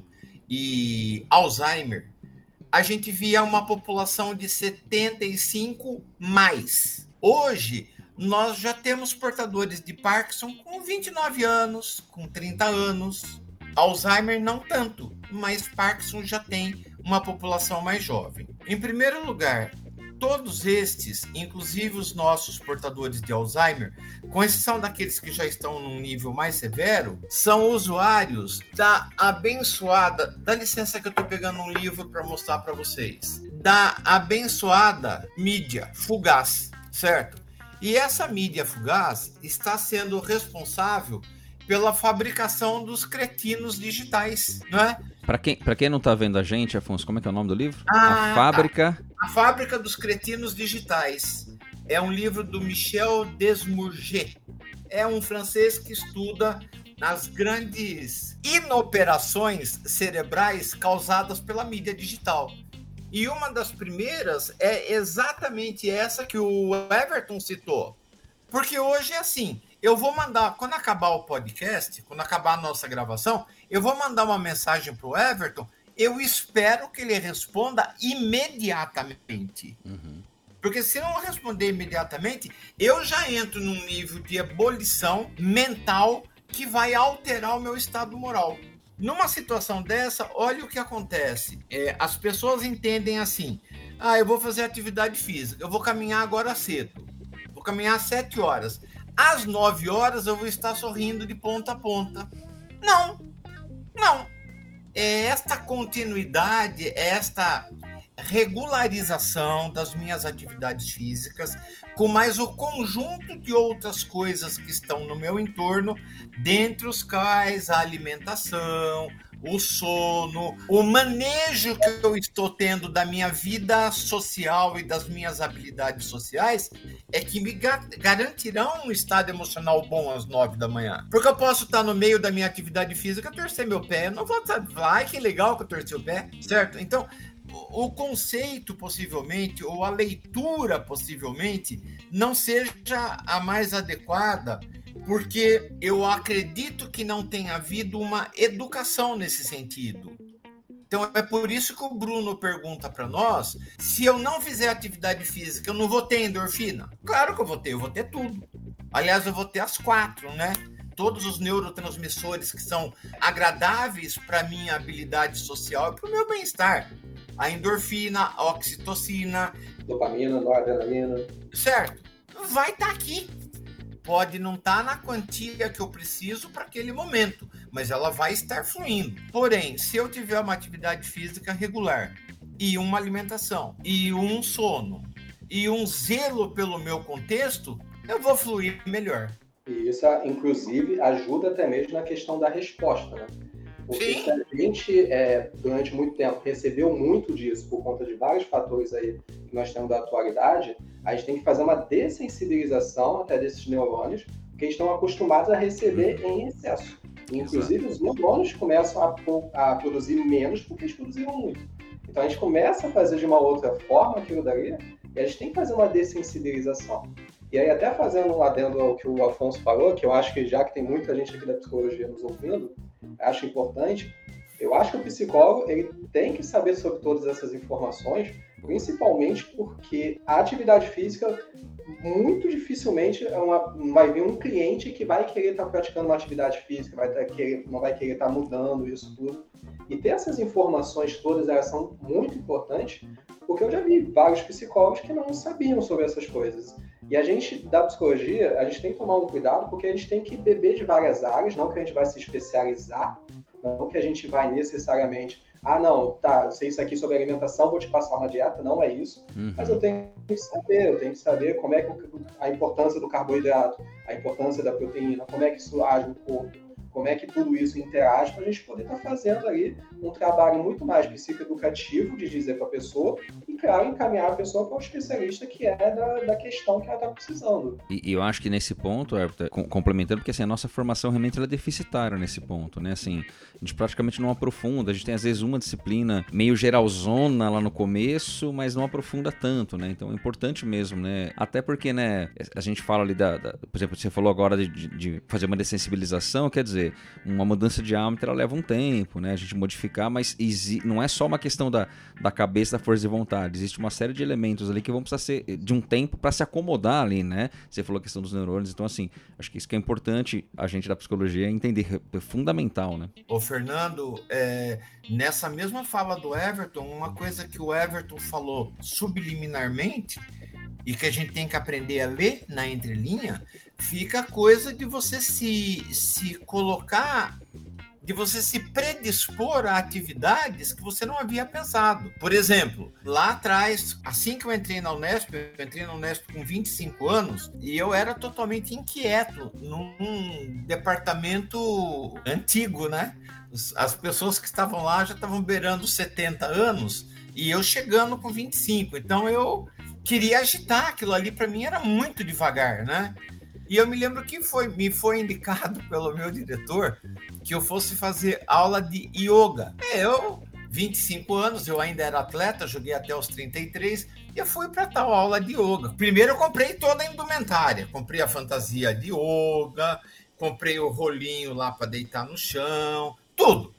e Alzheimer, a gente via uma população de 75 mais. Hoje, nós já temos portadores de Parkinson com 29 anos, com 30 anos. Alzheimer não tanto, mas Parkinson já tem uma população mais jovem. Em primeiro lugar, todos estes, inclusive os nossos portadores de Alzheimer, com exceção daqueles que já estão num nível mais severo, são usuários da abençoada. Dá licença que eu estou pegando um livro para mostrar para vocês. Da abençoada mídia fugaz, certo? E essa mídia fugaz está sendo responsável pela fabricação dos cretinos digitais, não é? Para quem, quem não está vendo a gente, Afonso, como é que é o nome do livro? Ah, a Fábrica. A Fábrica dos Cretinos Digitais. É um livro do Michel Desmourget. É um francês que estuda nas grandes inoperações cerebrais causadas pela mídia digital. E uma das primeiras é exatamente essa que o Everton citou. Porque hoje é assim: eu vou mandar, quando acabar o podcast, quando acabar a nossa gravação, eu vou mandar uma mensagem para o Everton. Eu espero que ele responda imediatamente. Uhum. Porque se não responder imediatamente, eu já entro num nível de ebulição mental que vai alterar o meu estado moral. Numa situação dessa, olha o que acontece. É, as pessoas entendem assim: ah, eu vou fazer atividade física, eu vou caminhar agora cedo, vou caminhar às 7 horas. Às 9 horas eu vou estar sorrindo de ponta a ponta. Não, não. É esta continuidade, é esta regularização das minhas atividades físicas, com mais o conjunto de outras coisas que estão no meu entorno, dentre os quais a alimentação, o sono, o manejo que eu estou tendo da minha vida social e das minhas habilidades sociais, é que me garantirão um estado emocional bom às nove da manhã. Porque eu posso estar no meio da minha atividade física, torcer meu pé, eu não vou estar, ai que legal que eu torci o pé, certo? Então, o conceito, possivelmente, ou a leitura, possivelmente, não seja a mais adequada, porque eu acredito que não tenha havido uma educação nesse sentido. Então é por isso que o Bruno pergunta para nós: se eu não fizer atividade física, eu não vou ter endorfina? Claro que eu vou ter, eu vou ter tudo. Aliás, eu vou ter as quatro, né? Todos os neurotransmissores que são agradáveis para minha habilidade social e para o meu bem-estar a endorfina, a oxitocina, dopamina, noradrenalina. Certo. Vai estar tá aqui. Pode não estar tá na quantia que eu preciso para aquele momento, mas ela vai estar fluindo. Porém, se eu tiver uma atividade física regular e uma alimentação e um sono e um zelo pelo meu contexto, eu vou fluir melhor. E isso, inclusive, ajuda até mesmo na questão da resposta, né? Porque Sim. se a gente, é, durante muito tempo, recebeu muito disso por conta de vários fatores aí que nós temos da atualidade, a gente tem que fazer uma dessensibilização até desses neurônios, que estão acostumados a receber uhum. em excesso. Inclusive, Exato. os neurônios começam a, a, produzir menos porque eles produziram muito. Então, a gente começa a fazer de uma outra forma aquilo dali, e a gente tem que fazer uma dessensibilização. E aí, até fazendo um adendo ao que o Afonso falou, que eu acho que já que tem muita gente aqui da psicologia nos ouvindo, acho importante. Eu acho que o psicólogo ele tem que saber sobre todas essas informações, principalmente porque a atividade física muito dificilmente é uma, vai vir um cliente que vai querer estar praticando uma atividade física, vai estar querer, não vai querer estar mudando isso tudo. E ter essas informações todas elas são muito importantes, porque eu já vi vários psicólogos que não sabiam sobre essas coisas. E a gente, da psicologia, a gente tem que tomar um cuidado porque a gente tem que beber de várias áreas, não que a gente vai se especializar, não que a gente vai necessariamente, ah, não, tá, eu sei isso aqui sobre alimentação, vou te passar uma dieta, não é isso. Uhum. Mas eu tenho que saber, eu tenho que saber como é que a importância do carboidrato, a importância da proteína, como é que isso age no corpo como é que tudo isso interage para a gente poder estar tá fazendo ali um trabalho muito mais psicoeducativo de dizer para a pessoa e, claro, encaminhar a pessoa para o especialista que é da, da questão que ela está precisando. E, e, eu acho que nesse ponto, complementando, porque assim, a nossa formação realmente é deficitária nesse ponto, né? Assim, a gente praticamente não aprofunda, a gente tem às vezes uma disciplina meio geralzona lá no começo, mas não aprofunda tanto, né? Então é importante mesmo, né? Até porque, né, a gente fala ali da, da por exemplo, você falou agora de, de fazer uma dessensibilização, quer dizer, uma mudança de hábito ela leva um tempo, né? A gente mas não é só uma questão da, da cabeça, da força de vontade. Existe uma série de elementos ali que vão precisar ser de um tempo para se acomodar ali, né? Você falou a questão dos neurônios, então assim, acho que isso que é importante a gente da psicologia entender, é fundamental, né? Ô Fernando, é, nessa mesma fala do Everton, uma coisa que o Everton falou subliminarmente e que a gente tem que aprender a ler na entrelinha, fica a coisa de você se, se colocar, de você se predispor a atividades que você não havia pensado. Por exemplo, lá atrás, assim que eu entrei na Unesp, eu entrei na Unesp com 25 anos e eu era totalmente inquieto num departamento antigo, né? As pessoas que estavam lá já estavam beirando 70 anos e eu chegando com 25. Então eu queria agitar aquilo ali para mim era muito devagar, né? E eu me lembro que foi me foi indicado pelo meu diretor que eu fosse fazer aula de yoga. É, eu 25 anos, eu ainda era atleta, joguei até os 33, e eu fui para tal aula de yoga. Primeiro eu comprei toda a indumentária, comprei a fantasia de yoga, comprei o rolinho lá para deitar no chão, tudo.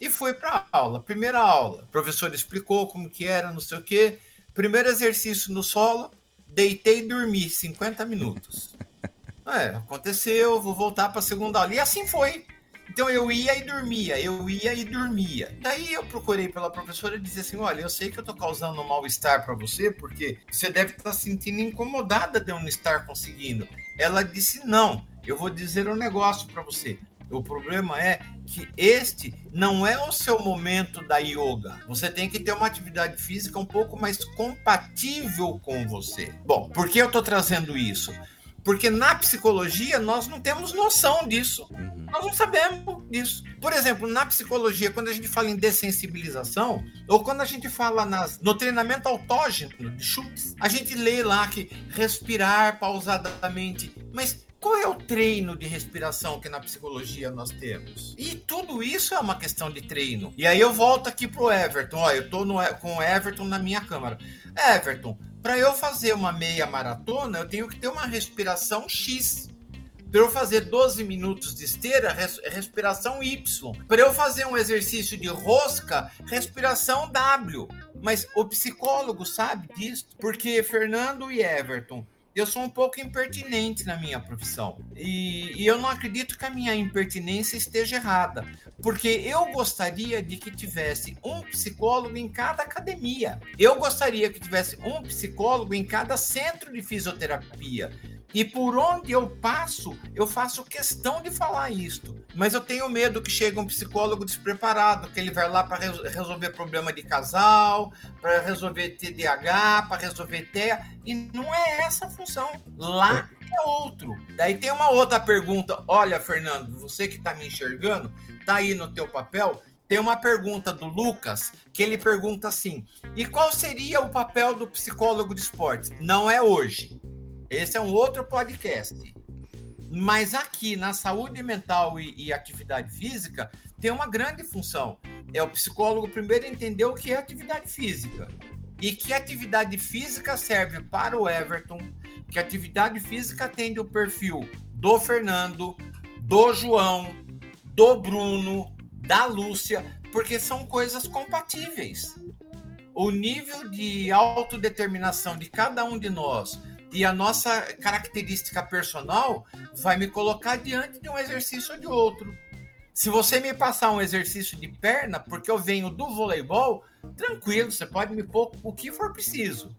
E fui para a aula. Primeira aula, o professor explicou como que era, não sei o quê. Primeiro exercício no solo, deitei e dormi 50 minutos. É, aconteceu, vou voltar para a segunda aula. E assim foi. Então eu ia e dormia, eu ia e dormia. Daí eu procurei pela professora e disse assim: olha, eu sei que eu tô causando um mal-estar para você, porque você deve estar tá se sentindo incomodada de eu não estar conseguindo. Ela disse: não, eu vou dizer um negócio para você. O problema é que este não é o seu momento da yoga. Você tem que ter uma atividade física um pouco mais compatível com você. Bom, por que eu estou trazendo isso? Porque na psicologia nós não temos noção disso. Uhum. Nós não sabemos disso. Por exemplo, na psicologia, quando a gente fala em dessensibilização, ou quando a gente fala nas, no treinamento autógeno de Schultz, a gente lê lá que respirar pausadamente. Mas qual é o treino de respiração que na psicologia nós temos? E tudo isso é uma questão de treino. E aí eu volto aqui pro Everton. Ó, eu tô no, com o Everton na minha câmara. Everton, para eu fazer uma meia maratona, eu tenho que ter uma respiração X. Para eu fazer 12 minutos de esteira, res, respiração Y. Para eu fazer um exercício de rosca, respiração W. Mas o psicólogo sabe disso, porque Fernando e Everton, eu sou um pouco impertinente na minha profissão. E, e, eu não acredito que a minha impertinência esteja errada. Porque eu gostaria de que tivesse um psicólogo em cada academia. Eu gostaria que tivesse um psicólogo em cada centro de fisioterapia. E por onde eu passo, eu faço questão de falar isto. Mas eu tenho medo que chegue um psicólogo despreparado, que ele vai lá para resolver problema de casal, para resolver TDAH, para resolver TEA. E não é essa a função. Lá é outro. Daí tem uma outra pergunta. Olha, Fernando, você que está me enxergando, tá aí no teu papel. Tem uma pergunta do Lucas que ele pergunta assim: e qual seria o papel do psicólogo de esportes? Não é hoje. Esse é um outro podcast. Mas aqui na saúde mental e, e, atividade física tem uma grande função. É o psicólogo primeiro entender o que é atividade física e que atividade física serve para o Everton, que atividade física atende o perfil do Fernando, do João, do Bruno, da Lúcia, porque são coisas compatíveis. O nível de autodeterminação de cada um de nós e a nossa característica personal vai me colocar diante de um exercício ou de outro. Se você me passar um exercício de perna, porque eu venho do voleibol, tranquilo, você pode me pôr o que for preciso.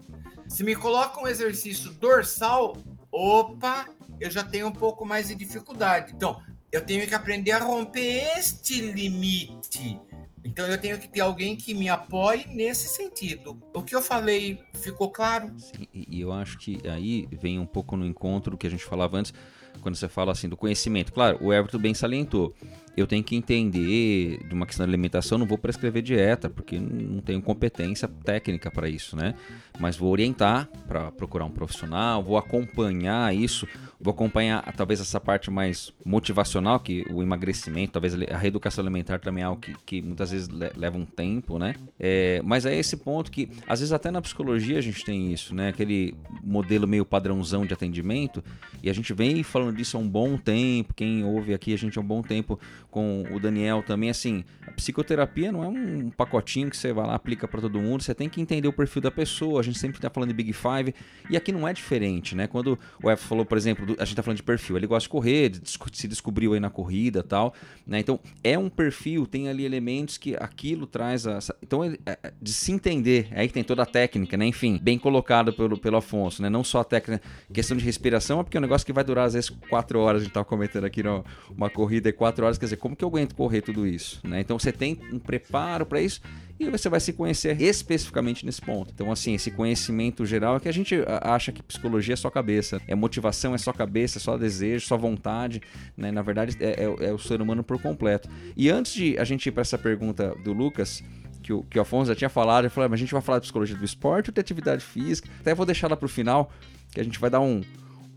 Se me coloca um exercício dorsal, opa, eu já tenho um pouco mais de dificuldade. Então, eu tenho que aprender a romper este limite então eu tenho que ter alguém que me apoie nesse sentido. O que eu falei ficou claro? Sim, e eu acho que aí vem um pouco no encontro do que a gente falava antes, quando você fala assim do conhecimento. Claro, o Everton bem salientou. Eu tenho que entender de uma questão de alimentação, não vou prescrever dieta, porque não tenho competência técnica para isso, né? Mas vou orientar para procurar um profissional, vou acompanhar isso Vou acompanhar talvez essa parte mais motivacional, que o emagrecimento, talvez a reeducação alimentar também é algo que, que muitas vezes leva um tempo, né? É, mas é esse ponto que, às vezes até na psicologia a gente tem isso, né? Aquele modelo meio padrãozão de atendimento, e a gente vem falando disso há um bom tempo, quem ouve aqui a gente há um bom tempo com o Daniel também, assim, a psicoterapia não é um pacotinho que você vai lá, aplica para todo mundo, você tem que entender o perfil da pessoa, a gente sempre está falando de Big Five, e aqui não é diferente, né? Quando o F falou, por exemplo, a gente tá falando de perfil, ele gosta de correr, se descobriu aí na corrida tal, né? Então é um perfil, tem ali elementos que aquilo traz a, então é, é, de se entender, é aí que tem toda a técnica, né? Enfim, bem colocado pelo, pelo Afonso, né? Não só a técnica, questão de respiração, é porque é um negócio que vai durar às vezes quatro horas, a gente tava comentando aqui no, uma corrida de quatro horas, quer dizer, como que eu aguento correr tudo isso, né? Então você tem um preparo para isso e você vai se conhecer especificamente nesse ponto. Então, assim, esse conhecimento geral é que a gente acha que psicologia é só cabeça, é motivação, é só cabeça, é só desejo, só vontade, né? Na verdade, é, é, é o ser humano por completo. E antes de a gente ir para essa pergunta do Lucas, que o, que o Afonso já tinha falado, falou, ah, mas a gente vai falar de psicologia do esporte ou de atividade física? Até vou deixar lá para o final, que a gente vai dar um,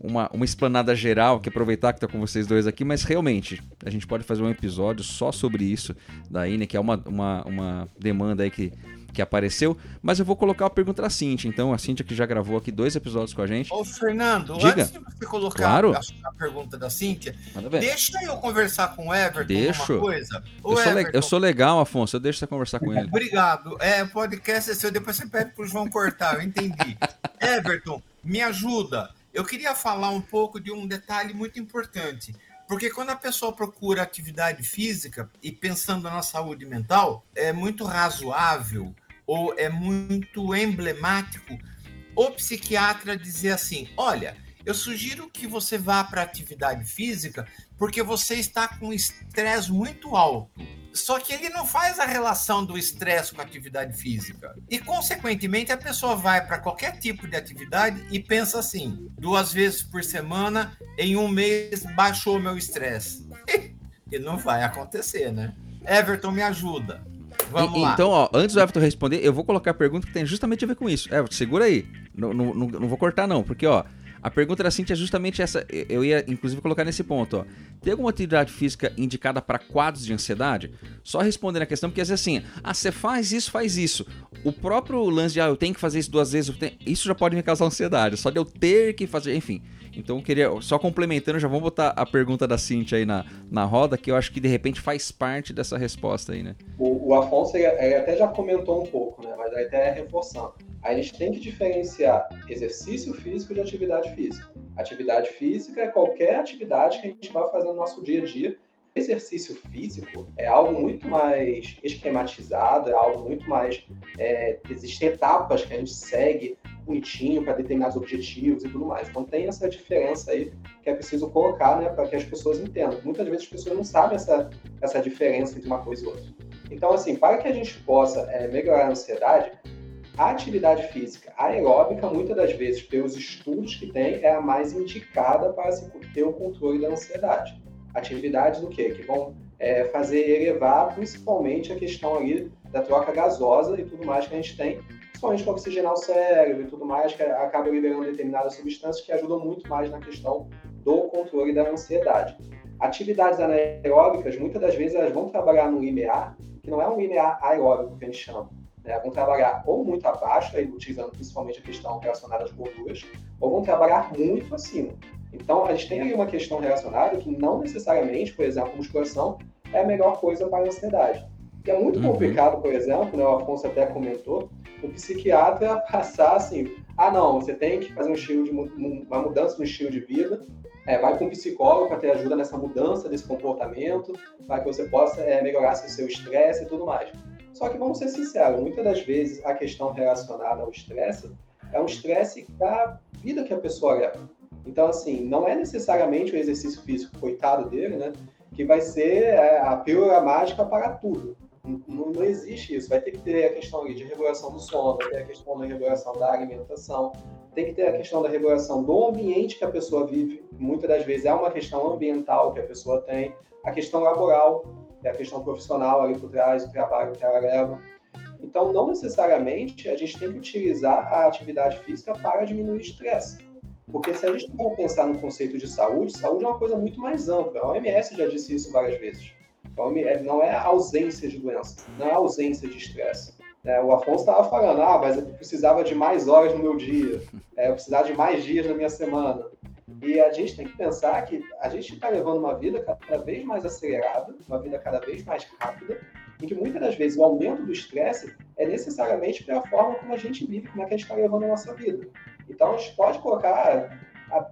uma, uma explanada geral, que aproveitar que tá com vocês dois aqui, mas realmente, a gente pode fazer um episódio só sobre isso daí, né? Que é uma, uma, uma demanda aí que que apareceu, mas eu vou colocar a pergunta da Cintia. Então, a Cintia que já gravou aqui dois episódios com a gente. Ô, Fernando, Diga. antes de você colocar claro. a, a, pergunta da Cintia, deixa eu conversar com o Everton Deixo. uma coisa. eu, sou eu, sou legal, Afonso, eu deixo você conversar com ele. Obrigado. É, podcast é seu, depois você pede pro João cortar, eu entendi. Everton, me ajuda. Eu queria falar um pouco de um detalhe muito importante. Porque quando a pessoa procura atividade física e pensando na saúde mental, é muito razoável ou é muito emblemático o psiquiatra dizer assim: olha, eu sugiro que você vá para atividade física porque você está com estresse muito alto. Só que ele não faz a relação do estresse com a atividade física. E, consequentemente, a pessoa vai para qualquer tipo de atividade e pensa assim: duas vezes por semana, em um mês, baixou meu estresse. e não vai acontecer, né? Everton, me ajuda. Vamos e, lá. Então, ó, antes do Everton responder, eu vou colocar a pergunta que tem justamente a ver com isso. Everton, segura aí. Não, não, não, não vou cortar, não, porque, ó. A pergunta da Cintia é justamente essa. Eu ia, inclusive, colocar nesse ponto. Ó. Tem alguma atividade física indicada para quadros de ansiedade? Só respondendo a questão, porque às vezes assim, ah, você faz isso, faz isso. O próprio lance de, ah, eu tenho que fazer isso duas vezes, tenho... isso já pode me causar ansiedade. Só de eu ter que fazer, enfim. Então queria, só complementando, já vamos botar a pergunta da Cintia aí na, na roda, que eu acho que de repente faz parte dessa resposta aí, né? O, o Afonso ele até já comentou um pouco, né? Mas até reforçando. Aí a gente tem que diferenciar exercício físico de atividade física. Atividade física é qualquer atividade que a gente vai fazer no nosso dia a dia exercício físico é algo muito mais esquematizado, é algo muito mais. É, existem etapas que a gente segue bonitinho para determinados objetivos e tudo mais. Então tem essa diferença aí que é preciso colocar né, para que as pessoas entendam. Muitas vezes as pessoas não sabem essa, essa diferença entre uma coisa e outra. Então, assim, para que a gente possa é, melhorar a ansiedade, a atividade física aeróbica, muitas das vezes, pelos estudos que tem, é a mais indicada para se ter o controle da ansiedade atividades do quê? Que vão é, fazer elevar principalmente a questão ali da troca gasosa e tudo mais que a gente tem, principalmente para oxigenar o cérebro e tudo mais, que acaba liberando determinadas substâncias que ajudam muito mais na questão do controle da ansiedade. Atividades anaeróbicas, muitas das vezes, elas vão trabalhar no limiar, que não é um limiar aeróbico que a gente chama, né? vão trabalhar ou muito abaixo, aí, utilizando principalmente a questão relacionada às gorduras, ou vão trabalhar muito acima. Então, a gente tem ali uma questão relacionada que não necessariamente, por exemplo, musculação é a melhor coisa para a ansiedade. É muito uhum. complicado, por exemplo, né, o Afonso até comentou, o psiquiatra passar assim, ah não, você tem que fazer um estilo de uma mudança no estilo de vida, é, vai com um psicólogo para ter ajuda nessa mudança desse comportamento, para que você possa é, melhorar seu estresse e tudo mais. Só que vamos ser sinceros, muitas das vezes a questão relacionada ao estresse é um estresse da vida que a pessoa leva. Então, assim, não é necessariamente o exercício físico, coitado dele, né? Que vai ser é, a pílula mágica para tudo. Não, não, existe isso. Vai ter que ter a questão de regulação do sono, vai ter a questão da regulação da alimentação, tem que ter a questão da regulação do ambiente que a pessoa vive. Muitas das vezes é uma questão ambiental que a pessoa tem, a questão laboral, é a questão profissional ali por trás, o trabalho que ela leva. Então, não necessariamente a gente tem que utilizar a atividade física para diminuir o estresse porque se a gente for pensar no conceito de saúde, saúde é uma coisa muito mais ampla. A OMS já disse isso várias vezes. Não é ausência de doença, não é ausência de estresse. É, o Afonso estava falando, ah, mas eu precisava de mais horas no meu dia, é, eu precisava de mais dias na minha semana. E a gente tem que pensar que a gente está levando uma vida cada vez mais acelerada, uma vida cada vez mais rápida, em que muitas das vezes o aumento do estresse é necessariamente pela forma como a gente vive, como é que a gente está levando a nossa vida. Então a gente pode colocar,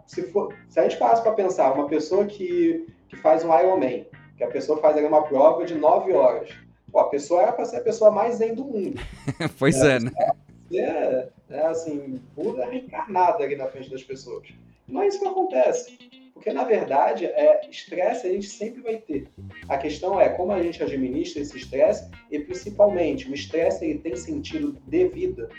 se, for, se a gente passa para pensar, uma pessoa que, que faz um Ironman, que a pessoa faz ali uma prova de nove horas, Pô, a pessoa era para ser a pessoa mais zen do mundo. pois é, é né? É, é assim, Buda reencarnada ali na frente das pessoas. Não é isso que acontece. Porque, na verdade, é, estresse a gente sempre vai ter. A questão é como a gente administra esse estresse e, principalmente, o estresse ele tem sentido de vida.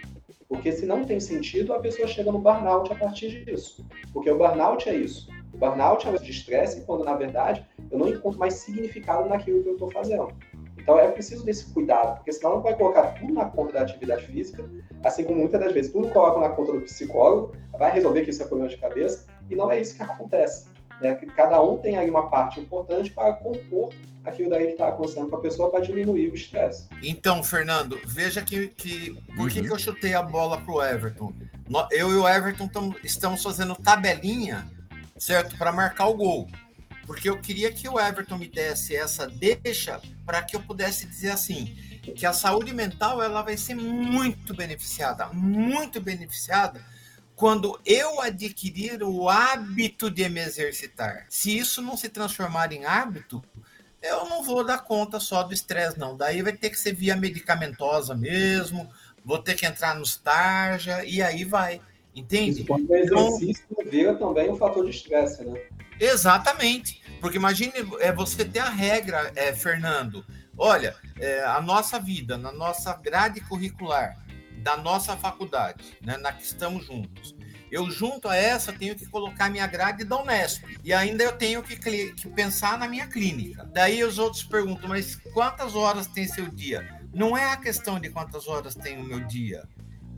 Porque se não tem sentido, a pessoa chega no burnout a partir disso. Porque o burnout é isso. O burnout é o de estresse quando, na verdade, eu não encontro mais significado naquilo que eu estou fazendo. Então é preciso desse cuidado, porque senão não vai colocar tudo na conta da atividade física, assim como muitas das vezes tudo coloca na conta do psicólogo, vai resolver que isso é problema de cabeça, e não é isso que acontece. Né? Cada um tem aí uma parte importante para compor aquilo daí que está acontecendo com a pessoa para diminuir o estresse. Então, Fernando, veja que, que por uhum. que, que eu chutei a bola para o Everton? Eu e o Everton tam, estamos fazendo tabelinha, certo, para marcar o gol. Porque eu queria que o Everton me desse essa deixa para que eu pudesse dizer assim, que a saúde mental ela vai ser muito beneficiada, muito beneficiada quando eu adquirir o hábito de me exercitar. Se isso não se transformar em hábito, eu não vou dar conta só do estresse, não. Daí vai ter que ser via medicamentosa mesmo, vou ter que entrar nos tarja, e aí vai. Entende? Quando o exercício então, vira também um fator de estresse, né? Exatamente. Porque imagine é, você ter a regra, é, Fernando. Olha, é, a nossa vida, na nossa grade curricular, da nossa faculdade, né, na que estamos juntos. Eu, junto a essa, tenho que colocar minha grade da Unesp. E ainda eu tenho que, que pensar na minha clínica. Daí os outros perguntam, mas quantas horas tem seu dia? Não é a questão de quantas horas tem o meu dia.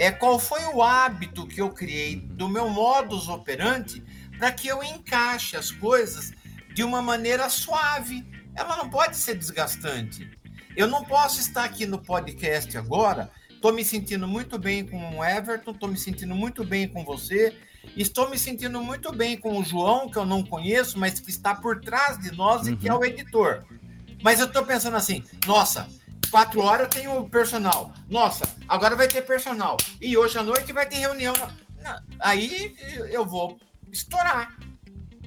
É qual foi o hábito que eu criei do meu modus operandi para que eu encaixe as coisas de uma maneira suave. Ela não pode ser desgastante. Eu não posso estar aqui no podcast agora Estou me sentindo muito bem com o Everton, estou me sentindo muito bem com você, estou me sentindo muito bem com o João, que eu não conheço, mas que está por trás de nós uhum. e que é o uhum. editor. Mas eu estou pensando assim, nossa, quatro horas eu tenho personal. Nossa, agora vai ter personal. E hoje à noite vai ter reunião. Aí eu vou estourar.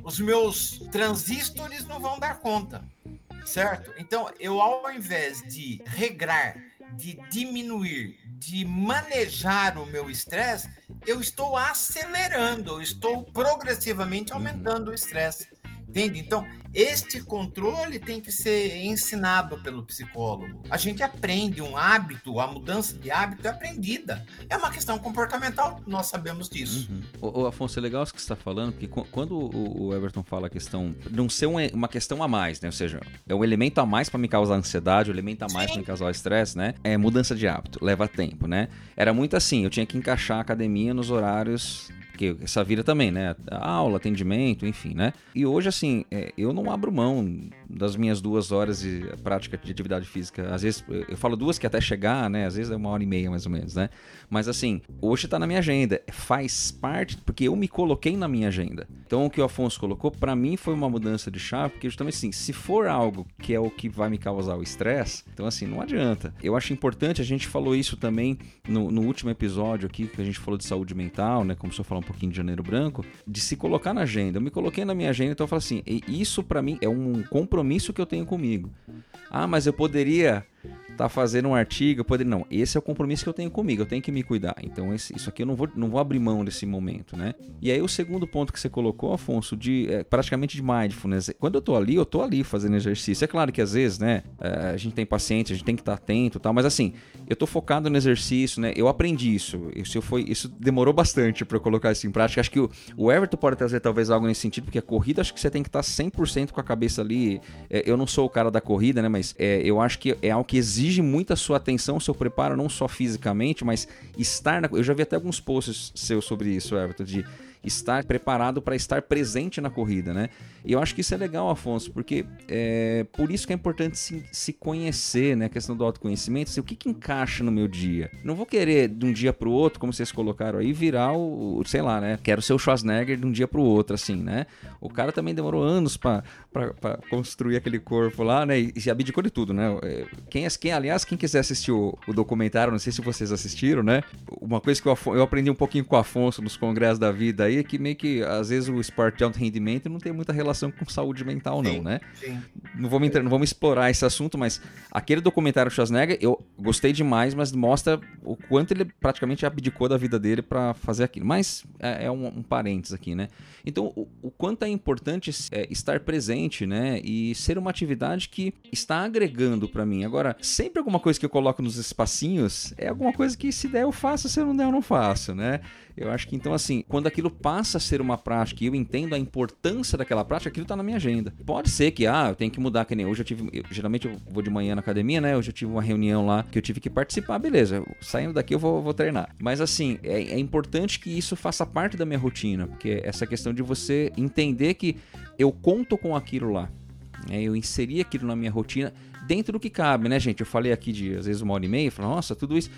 Os meus transistores não vão dar conta. Certo? Então, eu ao invés de regrar, de diminuir, de manejar o meu estresse, eu estou acelerando, eu estou progressivamente uhum. aumentando uhum. o estresse. Entende? Então, este controle tem que ser ensinado pelo psicólogo. A gente aprende um hábito, a mudança de hábito é aprendida. É uma questão comportamental, nós sabemos disso. Uhum. O, Afonso, é legal isso que você está falando, porque quando o Everton fala a questão não ser uma questão a mais, né? Ou seja, é um elemento a mais para me causar ansiedade, um elemento a mais para me causar estresse, né? É mudança de hábito, leva tempo, né? Era muito assim, eu tinha que encaixar a academia nos horários porque essa vida também, né? Aula, atendimento, enfim, né? E hoje, assim, é, eu não abro mão das minhas duas horas de prática de atividade física. Às vezes, eu falo duas que até chegar, né? Às vezes é uma hora e meia, mais ou menos, né? Mas, assim, hoje tá na minha agenda. Faz parte, porque eu me coloquei na minha agenda. Então, o que o Afonso colocou, para mim, foi uma mudança de chave, porque justamente assim, se for algo que é o que vai me causar o estresse, então, assim, não adianta. Eu acho importante, a gente falou isso também no, no último episódio aqui, que a gente falou de saúde mental, né? Começou a falar um pouquinho de janeiro branco, de se colocar na agenda. Eu me coloquei na minha agenda, então eu falo assim, isso para mim é um compromisso que eu tenho comigo. Ah, mas eu poderia tá fazendo um artigo, eu poderia. Não, esse é o compromisso que eu tenho comigo, eu tenho que me cuidar. Então, esse, isso aqui eu não vou, não vou abrir mão desse momento, né? E aí, o segundo ponto que você colocou, Afonso, de é, praticamente de mindfulness. Quando eu tô ali, eu tô ali fazendo exercício. É claro que às vezes, né, é, a gente tem paciente, a gente tem que estar tá atento tal, mas assim, eu tô focado no exercício, né? Eu aprendi isso. Isso, foi, isso demorou bastante para eu colocar isso em prática. Acho que o, o Everton pode trazer talvez algo nesse sentido, porque a corrida, acho que você tem que estar tá 100% com a cabeça ali. É, eu não sou o cara da corrida, né, mas é, eu acho que é algo que exige muita sua atenção, seu preparo, não só fisicamente, mas estar na. Eu já vi até alguns posts seus sobre isso, Everton, de estar preparado para estar presente na corrida, né? E eu acho que isso é legal, Afonso, porque é por isso que é importante se, se conhecer, né? A questão do autoconhecimento, assim, o que, que encaixa no meu dia. Não vou querer de um dia para o outro, como vocês colocaram aí, virar o, sei lá, né? Quero ser o Schwarzenegger de um dia para o outro, assim, né? O cara também demorou anos para construir aquele corpo lá, né? E, se abdicou de tudo, né? É, quem, quem, aliás, quem quiser assistir o, o documentário, não sei se vocês assistiram, né? Uma coisa que eu, eu aprendi um pouquinho com o Afonso nos congressos da vida aí é que meio que, às vezes, o esporte de alto rendimento não tem muita relação relação com saúde mental, não, sim, né? Sim. Não vamos, entrar, não vamos explorar esse assunto, mas aquele documentário do Schwarzenegger, eu gostei demais, mas mostra o quanto ele praticamente abdicou da vida dele para fazer aquilo. Mas é, é um, um parênteses aqui, né? Então, o, o quanto é importante é, estar presente, né? E ser uma atividade que está agregando para mim. Agora, sempre alguma coisa que eu coloco nos espacinhos é alguma coisa que se der eu faço, se não der eu não faço, né? Eu acho que então, assim, quando aquilo passa a ser uma prática e eu entendo a importância daquela prática, aquilo está na minha agenda. Pode ser que, ah, eu tenho que mudar, que nem hoje eu tive. Eu, geralmente eu vou de manhã na academia, né? Hoje eu tive uma reunião lá que eu tive que participar, beleza. Saindo daqui eu vou, vou treinar. Mas assim, é, é importante que isso faça parte da minha rotina, porque essa questão de você entender que eu conto com aquilo lá. Né? Eu inseri aquilo na minha rotina dentro do que cabe, né, gente? Eu falei aqui de às vezes uma hora e meia, falei, nossa, tudo isso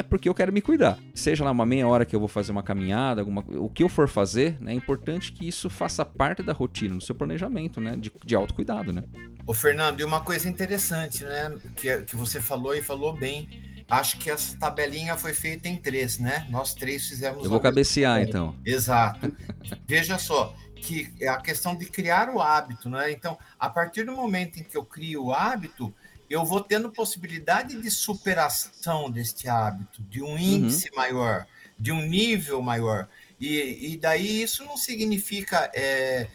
é porque eu quero me cuidar. Seja lá uma meia hora que eu vou fazer uma caminhada, alguma, o que eu for fazer, né, é importante que isso faça parte da rotina, do seu planejamento, né, de, de autocuidado, né? Ô, Fernando, e uma coisa interessante, né, que, que você falou e falou bem, acho que essa tabelinha foi feita em três, né? Nós três fizemos. Eu vou cabecear, então. Exato. Veja só, que é a questão de criar o hábito, né? Então, a partir do momento em que eu crio o hábito, eu vou tendo possibilidade de superação deste hábito, de um índice uhum. maior, de um nível maior. E, e daí isso não significa. É,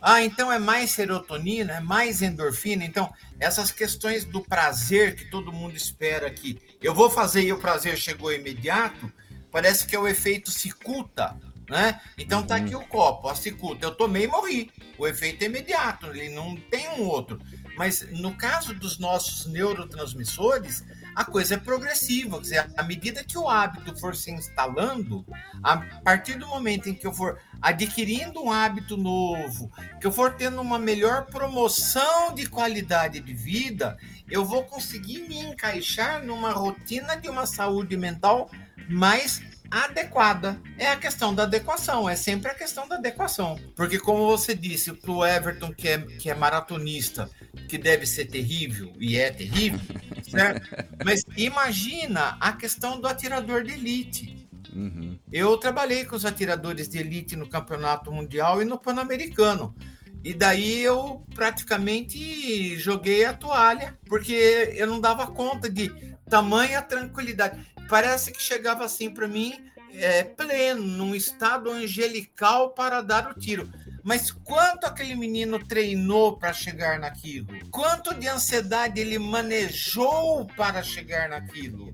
ah, então é mais serotonina, é mais endorfina. Então, essas questões do prazer que todo mundo espera que eu vou fazer e o prazer chegou imediato, parece que é o efeito cicuta, né? Então tá aqui uhum. o copo, a cicuta. Eu tomei e morri. O efeito é imediato, ele não tem um outro. Mas no caso dos nossos neurotransmissores, a coisa é progressiva. Quer dizer, à medida que o hábito for se instalando, a partir do momento em que eu for adquirindo um hábito novo, que eu for tendo uma melhor promoção de qualidade de vida, eu vou conseguir me encaixar numa rotina de uma saúde mental mais adequada. É a questão da adequação, é sempre a questão da adequação. Porque, como você disse, para o Everton, que é, que é maratonista, que deve ser terrível, e é terrível, certo? Mas imagina a questão do atirador de elite. Uhum. Eu trabalhei com os atiradores de elite no Campeonato Mundial e no Pan-Americano. E daí eu praticamente joguei a toalha, porque eu não dava conta de tamanha tranquilidade parece que chegava assim para mim, é, pleno, num estado angelical para dar o tiro. Mas quanto aquele menino treinou para chegar naquilo? Quanto de ansiedade ele manejou para chegar naquilo?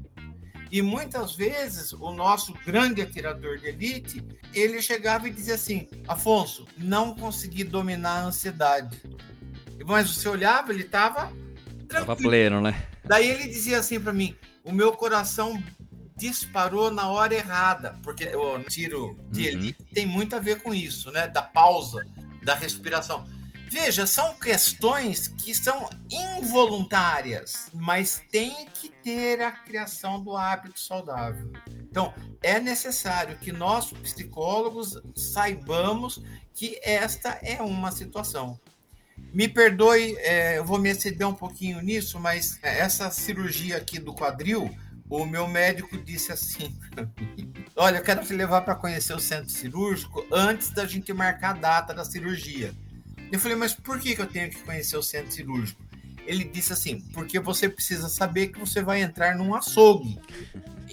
E muitas vezes o nosso grande atirador de elite, ele chegava e dizia assim: Afonso, não consegui dominar a ansiedade. Mas você olhava, ele estava Tava pleno, né? Daí ele dizia assim para mim: o meu coração disparou na hora errada, porque o tiro dele uhum. tem muito a ver com isso, né? Da pausa, da respiração. Veja, são questões que são involuntárias, mas tem que ter a criação do hábito saudável. Então, é necessário que nós, psicólogos, saibamos que esta é uma situação. Me perdoe, é, eu vou me exceder um pouquinho nisso, mas essa cirurgia aqui do quadril o meu médico disse assim: Olha, eu quero te levar para conhecer o centro cirúrgico antes da gente marcar a data da cirurgia. Eu falei, mas por que, que eu tenho que conhecer o centro cirúrgico? Ele disse assim: porque você precisa saber que você vai entrar num açougue.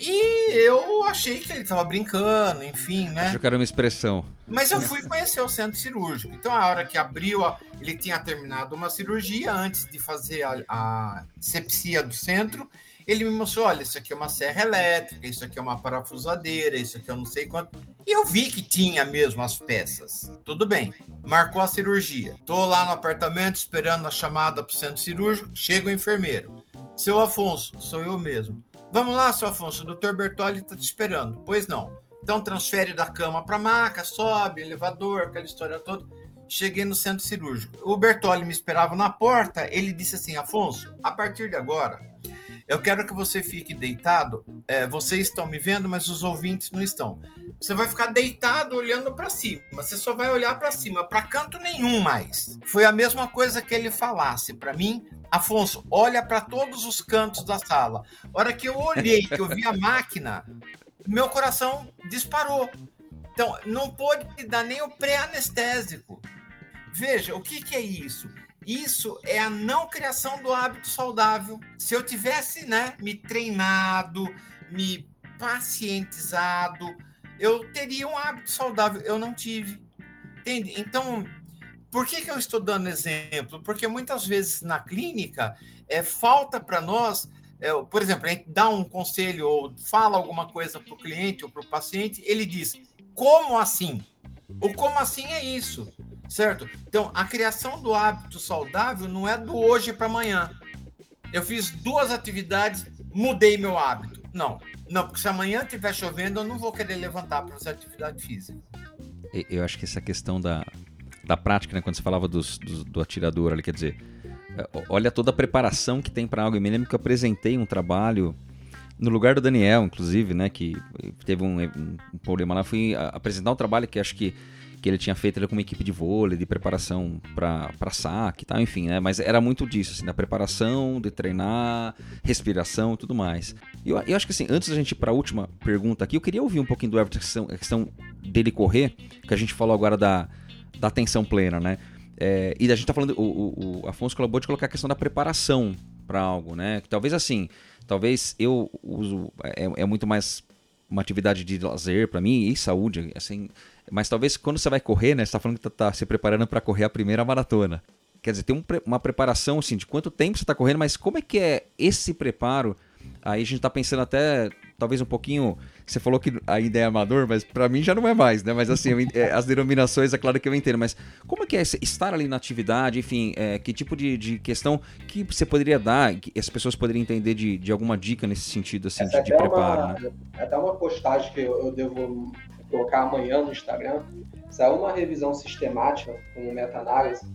E eu achei que ele estava brincando, enfim, né? Acho que era uma expressão. Mas eu fui conhecer o centro cirúrgico. Então, a hora que abriu, ele tinha terminado uma cirurgia antes de fazer a, a sepsia do centro ele me mostrou: olha, isso aqui é uma serra elétrica, isso aqui é uma parafusadeira, isso aqui eu não sei quanto. E eu vi que tinha mesmo as peças. Tudo bem. Marcou a cirurgia. Tô lá no apartamento esperando a chamada para o centro cirúrgico. Chega o enfermeiro. Seu Afonso, sou eu mesmo. Vamos lá, seu Afonso, o doutor Bertoli está te esperando. Pois não. Então transfere da cama para a maca, sobe, elevador, aquela história toda. Cheguei no centro cirúrgico. O Bertoli me esperava na porta. Ele disse assim: Afonso, a partir de agora, eu quero que você fique deitado. É, vocês estão me vendo, mas os ouvintes não estão. Você vai ficar deitado olhando para cima. Você só vai olhar para cima, para canto nenhum mais. Foi a mesma coisa que ele falasse para mim. Afonso, olha para todos os cantos da sala. A hora que eu olhei, que eu vi a máquina, meu coração disparou. Então, não pôde dar nem o pré-anestésico. Veja, o que, que é isso? Isso é a não criação do hábito saudável. Se eu tivesse, né, me treinado, me pacientizado, eu teria um hábito saudável. Eu não tive. Entende? Então, por que, que eu estou dando exemplo? Porque muitas vezes na clínica é, falta para nós, é, por exemplo, a gente dá um conselho ou fala alguma coisa para o cliente ou para o paciente, ele diz: como assim? O como assim é isso, certo? Então, a criação do hábito saudável não é do hoje para amanhã. Eu fiz duas atividades, mudei meu hábito. Não, não, porque se amanhã estiver chovendo, eu não vou querer levantar para fazer atividade física. Eu acho que essa questão da, da prática, né, quando você falava dos, do, do atirador ali, quer dizer, é, olha toda a preparação que tem para algo. Eu me lembro que eu apresentei um trabalho no lugar do Daniel, inclusive, né, que teve um, um problema lá, fui apresentar um trabalho que acho que que ele tinha feito ele com uma equipe de vôlei, de preparação para saque e tal, enfim, né? Mas era muito disso, assim, da preparação, de treinar, respiração e tudo mais. E eu, eu, acho que assim, antes da gente ir para a última pergunta aqui, eu queria ouvir um pouquinho do Everton, a questão, a questão dele correr, que a gente falou agora da, da atenção plena, né? É, e a gente tá falando, o, o, o Afonso acabou de colocar a questão da preparação para algo, né? Que talvez assim, talvez eu uso, é, é muito mais uma atividade de lazer para mim e saúde, assim, mas talvez quando você vai correr, né, você tá falando que tá, tá se preparando para correr a primeira maratona. Quer dizer, tem um, uma preparação assim de quanto tempo você está correndo, mas como é que é esse preparo? Aí a gente está pensando até talvez um pouquinho. Você falou que ainda é amador, mas para mim já não é mais, né? Mas assim, é, as denominações, é claro que eu entendo. Mas como é que é estar ali na atividade? Enfim, é, que tipo de, de, questão que você poderia dar, que as pessoas poderiam entender de, de alguma dica nesse sentido, assim, de, de preparo? Uma, né? Até uma postagem que eu, eu devo colocar amanhã no Instagram, saiu uma revisão sistemática com meta-análise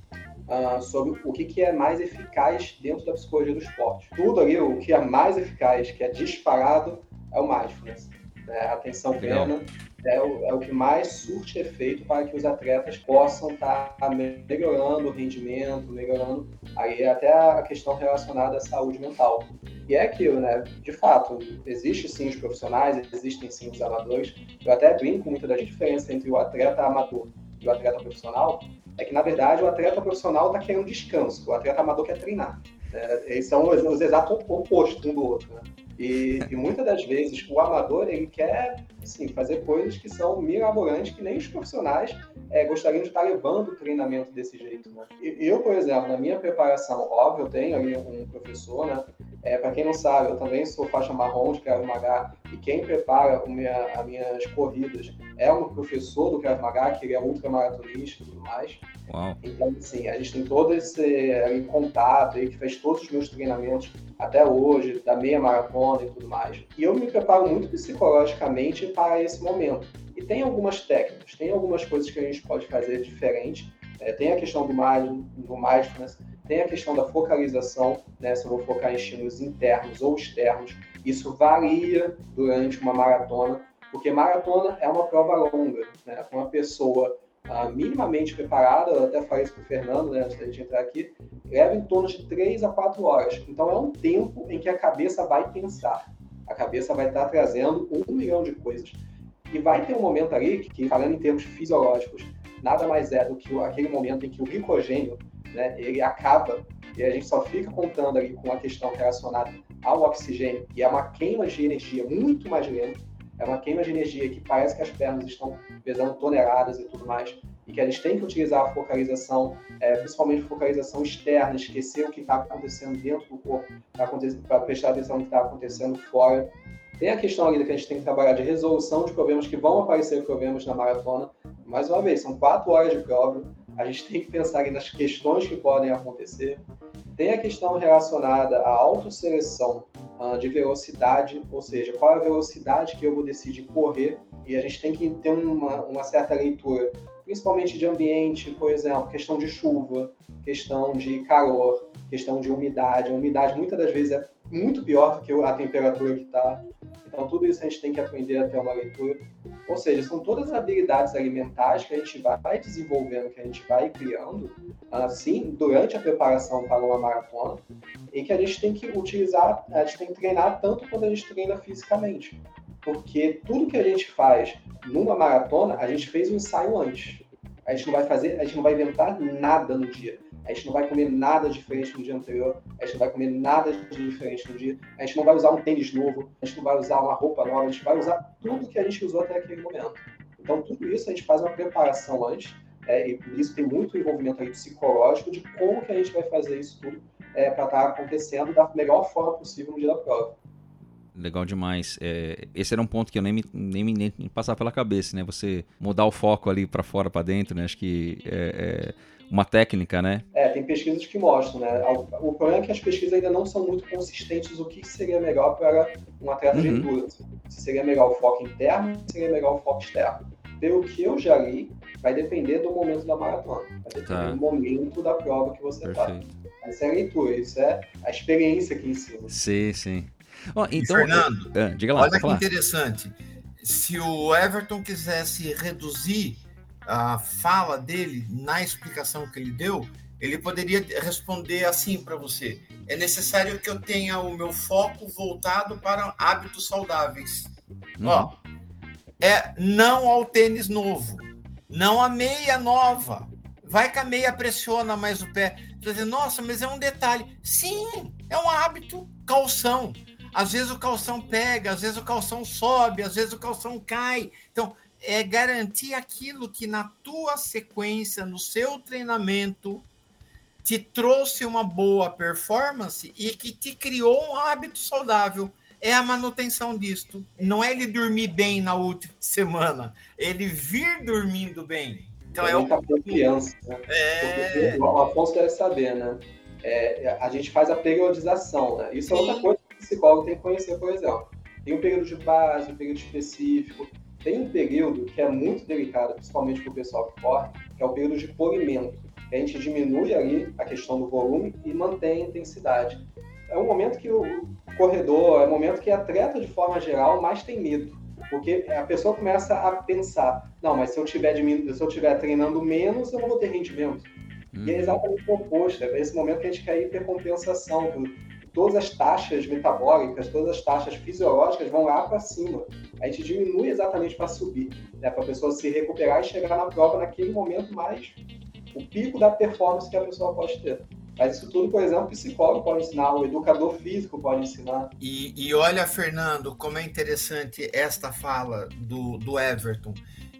uh, sobre o que, que é mais eficaz dentro da psicologia do esporte. Tudo ali, o que é mais eficaz, que é disparado, é o mindfulness. Né? A atenção plena é o, é o que mais surte efeito para que os atletas possam estar tá melhorando o rendimento, melhorando aí até a questão relacionada à saúde mental. E é aquilo, né? De fato, existe sim os profissionais, existem sim os amadores. Eu até brinco muito da diferença entre o atleta amador e o atleta profissional, é que, na verdade, o atleta profissional está querendo descanso, o atleta amador quer treinar. É, eles são os, os exatos opostos um do outro, né? E, e, muitas das vezes o amador ele quer assim, fazer coisas que são mirabolantes que nem os profissionais é, gostariam de estar levando o treinamento desse jeito. Né? Eu, por exemplo, na minha preparação, óbvio, eu tenho ali um professor, né? É, Para quem não sabe, eu também sou faixa marrom de Krav Maga e quem prepara minha, as minhas corridas é um professor do Krav Maga, que ele é ultramaratonista e tudo mais. Uau. Então, assim, a gente tem todo esse contato aí, que fez todos os meus treinamentos até hoje, da meia maratona e tudo mais. E eu me preparo muito psicologicamente para esse momento. E tem algumas técnicas, tem algumas coisas que a gente pode fazer diferente. É, tem a questão do, do mindfulness, tem a questão da focalização, né, se eu vou focar em estímulos internos ou externos. Isso varia durante uma maratona, porque maratona é uma prova longa. Né? Uma pessoa ah, minimamente preparada, eu até falei isso para o Fernando, né, antes da gente entrar aqui, leva em torno de 3 a 4 horas. Então é um tempo em que a cabeça vai pensar. A cabeça vai estar trazendo um milhão de coisas. E vai ter um momento ali que, falando em termos fisiológicos, nada mais é do que aquele momento em que o glicogênio né, ele acaba e a gente só fica contando ali com a questão relacionada ao oxigênio e é uma queima de energia muito mais lenta, é uma queima de energia que parece que as pernas estão pesando toneladas e tudo mais, e que a gente tem que utilizar a focalização, é, principalmente focalização externa, esquecer o que está acontecendo dentro do corpo, para prestar atenção no que está acontecendo fora. Tem a questão ali que a gente tem que trabalhar de resolução de problemas que vão aparecer problemas na maratona. Mais uma vez, são quatro horas de prova, a gente tem que pensar nas questões que podem acontecer. Tem a questão relacionada à autoseleção uh, de velocidade, ou seja, qual é a velocidade que eu vou decidir correr, e a gente tem que ter uma, uma certa leitura, principalmente de ambiente, por exemplo, questão de chuva, questão de calor, questão de umidade. A umidade muitas das vezes é muito pior do que a temperatura que está. Então, tudo isso a gente tem que aprender a ter uma leitura. Ou seja, são todas as habilidades alimentares que a gente vai desenvolvendo, que a gente vai criando, assim, durante a preparação para uma maratona, e que a gente tem que utilizar, a gente tem que treinar tanto quando a gente treina fisicamente. Porque tudo que a gente faz numa maratona, a gente fez um ensaio antes. A gente não vai fazer, a gente não vai inventar nada no dia. A gente não vai comer nada diferente no dia anterior, a gente não vai comer nada diferente no dia, a gente não vai usar um tênis novo, a gente não vai usar uma roupa nova, a gente vai usar tudo que a gente usou até aquele momento. Então, tudo isso a gente faz uma preparação antes, é, e por isso tem muito envolvimento aí psicológico de como que a gente vai fazer isso tudo é, para estar tá acontecendo da melhor forma possível no dia da prova. Legal demais. É, esse era um ponto que eu nem me, nem me nem passava pela cabeça, né? Você mudar o foco ali para fora, para dentro, né? Acho que é, é, uma técnica, né? É, tem pesquisas que mostram, né? O problema é que as pesquisas ainda não são muito consistentes o que seria melhor para um atleta uhum. de endurance. Se seria melhor o foco interno, se seria melhor o foco externo. Pelo que eu já li, vai depender do momento da maratona. Vai depender tá. do momento da prova que você está. Essa é a leitura, isso é a experiência que ensina. Sim, sim. Oh, então, Fernando, ah, diga lá, olha que interessante. Se o Everton quisesse reduzir a fala dele na explicação que ele deu, ele poderia responder assim para você: é necessário que eu tenha o meu foco voltado para hábitos saudáveis. Uhum. Ó, é não ao tênis novo, não a meia nova. Vai que a meia pressiona mais o pé. Você dizer, nossa, mas é um detalhe. Sim, é um hábito calção. Às vezes o calção pega, às vezes o calção sobe, às vezes o calção cai. Então, é garantir aquilo que na tua sequência, no seu treinamento, te trouxe uma boa performance e que te criou um hábito saudável. É a manutenção disto. Não é ele dormir bem na última semana, ele vir dormindo bem. Então é, é muita confiança. Né? É... O Afonso deve saber, né? É, a gente faz a periodização, né? Isso é outra coisa que o psicólogo tem que conhecer, por exemplo. Tem um período de base, um período específico. Tem um período que é muito delicado, principalmente para o pessoal que corre, que é o período de polimento. A gente diminui ali a questão do volume e mantém a intensidade. É um momento que o corredor, é um momento que a atleta, de forma geral, mais tem medo. Porque a pessoa começa a pensar, não, mas se eu tiver, se eu tiver treinando menos, eu não vou ter rendimento. Hum. E é uhum. exatamente o oposto. É esse momento que a gente quer hipercompensação todas as taxas metabólicas, todas as taxas fisiológicas vão lá para cima. A gente diminui exatamente para subir, né, para a pessoa se recuperar e chegar na prova naquele momento mais o pico da performance que a pessoa pode ter. Mas isso tudo, por exemplo, o psicólogo pode ensinar, o educador físico pode ensinar. E, e olha, Fernando, como é interessante esta fala do, do Everton.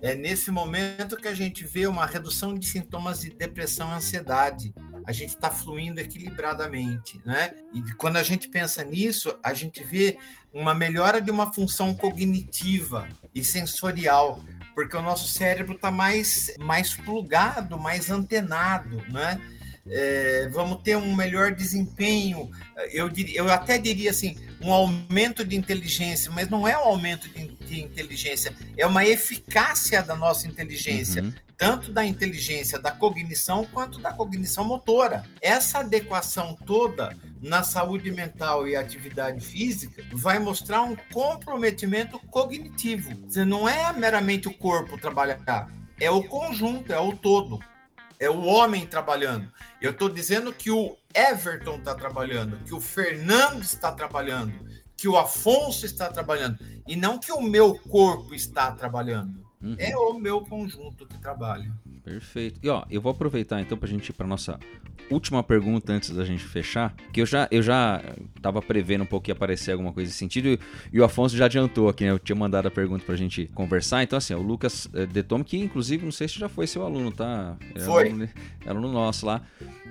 É nesse momento que a gente vê uma redução de sintomas de depressão e ansiedade a gente está fluindo equilibradamente, né? E quando a gente pensa nisso, a gente vê uma melhora de uma função cognitiva e sensorial, porque o nosso cérebro está mais, mais plugado, mais antenado, né? É, vamos ter um melhor desempenho. Eu, diria, eu até diria assim, um aumento de inteligência, mas não é um aumento de, de inteligência, é uma eficácia da nossa inteligência. Uhum tanto da inteligência da cognição quanto da cognição motora. Essa adequação toda na saúde mental e atividade física vai mostrar um comprometimento cognitivo. Você não é meramente o corpo trabalhar, é o conjunto, é o todo. É o homem trabalhando. Eu estou dizendo que o Everton está trabalhando, que o Fernando está trabalhando, que o Afonso está trabalhando, e não que o meu corpo está trabalhando. Uhum. É o meu conjunto que trabalha. Perfeito. E ó, eu vou aproveitar então para a gente ir para nossa última pergunta antes da gente fechar, que eu já eu já tava prevendo um pouco que ia aparecer alguma coisa nesse sentido e, o Afonso já adiantou aqui, né? Eu tinha mandado a pergunta para a gente conversar. Então assim, o Lucas é, Detome que inclusive não sei se já foi seu aluno, tá? É foi. Aluno, aluno nosso lá.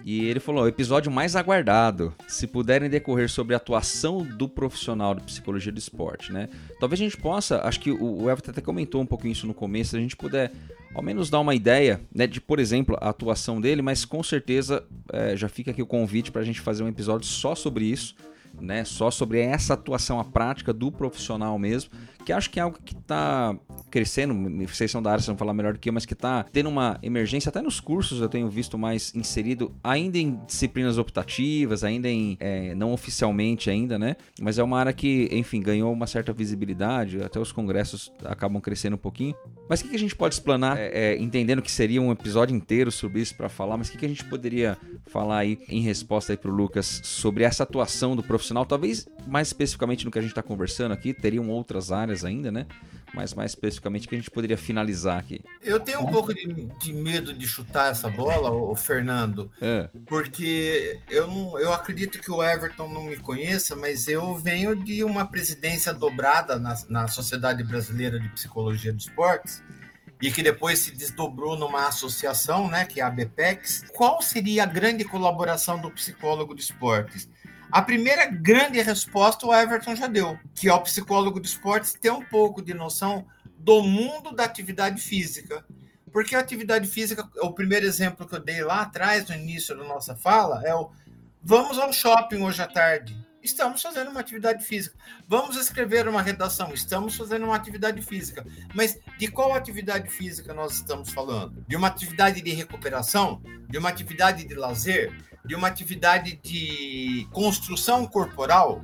E ele falou: o episódio mais aguardado. Se puderem decorrer sobre a atuação do profissional de psicologia do esporte, né? Talvez a gente possa, acho que o Everton até comentou um pouquinho isso no começo, se a gente puder ao menos dar uma ideia né, de, por exemplo, a atuação dele, mas com certeza é, já fica aqui o convite para a gente fazer um episódio só sobre isso né, só sobre essa atuação, a prática do profissional mesmo, que acho que é algo que está crescendo, vocês são da área, vocês vão falar melhor do que eu, mas que está tendo uma emergência, até nos cursos eu tenho visto mais inserido, ainda em disciplinas optativas, ainda em, é, não oficialmente ainda, né, mas é uma área que, enfim, ganhou uma certa visibilidade, até os congressos acabam crescendo um pouquinho. Mas o que, que a gente pode explanar, é, é, entendendo que seria um episódio inteiro sobre isso para falar, mas o que, que a gente poderia falar aí em resposta aí pro Lucas sobre essa atuação do profissional profissional, talvez mais especificamente no que a gente está conversando aqui, teriam outras áreas ainda, né? Mas mais especificamente que a gente poderia finalizar aqui. Eu tenho um pouco de, de medo de chutar essa bola, o Fernando, é. porque eu, não, eu acredito que o Everton não me conheça, mas eu venho de uma presidência dobrada na, na Sociedade Brasileira de Psicologia dos Esportes e que depois se desdobrou numa associação, né, que é a BPEX. Qual seria a grande colaboração do psicólogo de esportes? A primeira grande resposta o Everton já deu, que é o psicólogo de esportes ter um pouco de noção do mundo da atividade física. Porque a atividade física, o primeiro exemplo que eu dei lá atrás, no início da nossa fala, é o vamos ao shopping hoje à tarde. Estamos fazendo uma atividade física. Vamos escrever uma redação. Estamos fazendo uma atividade física. Mas de qual atividade física nós estamos falando? De uma atividade de recuperação? De uma atividade de lazer? De uma atividade de construção corporal?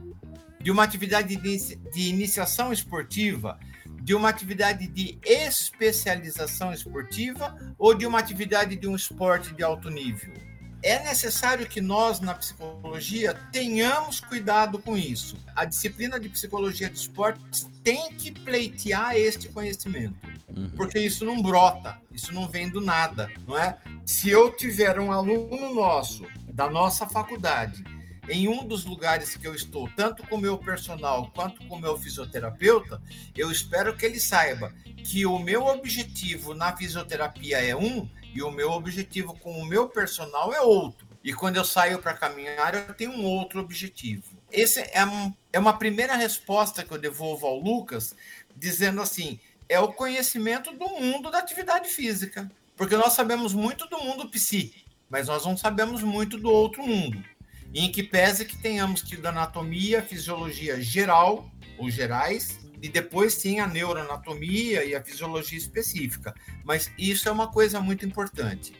De uma atividade de, iniciação esportiva? de uma atividade de especialização esportiva ou de uma atividade de um esporte de alto nível? É necessário que nós, na psicologia, tenhamos cuidado com isso. A disciplina de psicologia de esportes tem que pleitear este conhecimento, uhum. porque isso não brota, isso não vem do nada, não é? Se eu tiver um aluno nosso, da nossa faculdade, em um dos lugares que eu estou, tanto com o meu personal quanto com o meu fisioterapeuta, eu espero que ele saiba que o meu objetivo na fisioterapia é um e o meu objetivo com o meu personal é outro. E quando eu saio para caminhar, eu tenho um outro objetivo. Esse é, um, é uma primeira resposta que eu devolvo ao Lucas, dizendo assim: é o conhecimento do mundo da atividade física. Porque nós sabemos muito do mundo psi, mas nós não sabemos muito do outro mundo em que pese que tenhamos tido anatomia, fisiologia geral ou gerais, e depois sim a neuroanatomia e a fisiologia específica. Mas isso é uma coisa muito importante.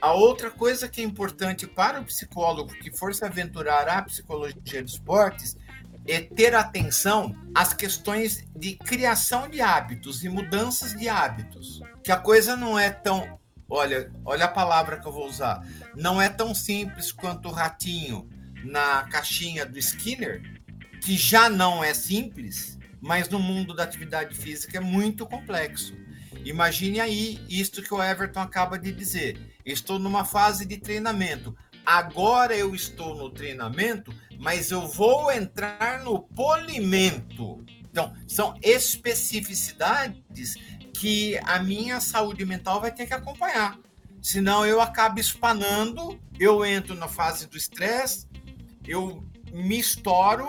A outra coisa que é importante para o psicólogo que for se aventurar à psicologia dos esportes é ter atenção às questões de criação de hábitos e mudanças de hábitos. Que a coisa não é tão. Olha, olha a palavra que eu vou usar. Não é tão simples quanto o ratinho na caixinha do Skinner, que já não é simples, mas no mundo da atividade física é muito complexo. Imagine aí isto que o Everton acaba de dizer. Estou numa fase de treinamento. Agora eu estou no treinamento, mas eu vou entrar no polimento. Então, são especificidades que a minha saúde mental vai ter que acompanhar. Senão eu acabo espanando, eu entro na fase do estresse, eu me estouro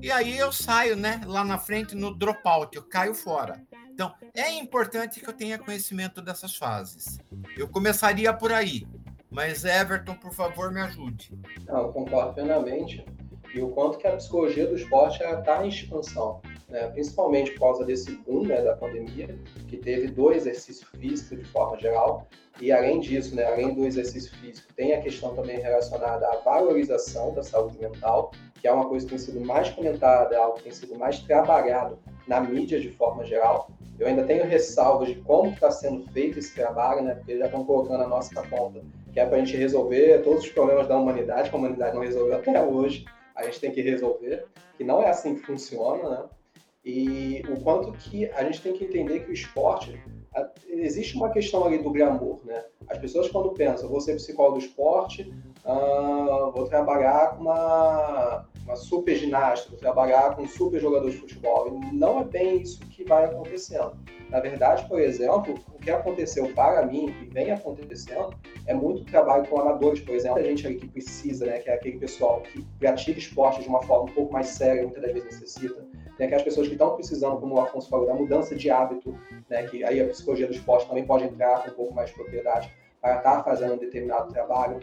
e aí eu saio, né, lá na frente no dropout, eu caio fora. Então, é importante que eu tenha conhecimento dessas fases. Eu começaria por aí, mas Everton, por favor, me ajude. Não, eu concordo plenamente. E o quanto que a psicologia do esporte está em expansão, né? principalmente por causa desse boom né, da pandemia, que teve do exercício físico de forma geral, e além disso, né, além do exercício físico, tem a questão também relacionada à valorização da saúde mental, que é uma coisa que tem sido mais comentada, algo que tem sido mais trabalhado na mídia de forma geral. Eu ainda tenho ressalvas de como está sendo feito esse trabalho, né, porque já estão colocando a nossa conta, que é para a gente resolver todos os problemas da humanidade, que a humanidade não resolveu até hoje, a gente tem que resolver, que não é assim que funciona, né? E o quanto que a gente tem que entender que o esporte existe uma questão ali do glamour, né? As pessoas quando pensam, vou ser psicólogo do esporte, uh, vou trabalhar com uma, uma super ginasta, vou trabalhar com um super jogador de futebol. E não é bem isso que vai acontecendo. Na verdade, por exemplo, o que aconteceu para mim e vem acontecendo é muito trabalho com amadores, por exemplo. A gente ali que precisa, né, que é aquele pessoal que pratica esporte de uma forma um pouco mais séria, muitas das vezes necessita. Tem aquelas pessoas que estão precisando, como o Afonso falou, da mudança de hábito, né, que aí a psicologia do esporte também pode entrar com um pouco mais de propriedade para estar tá fazendo um determinado trabalho.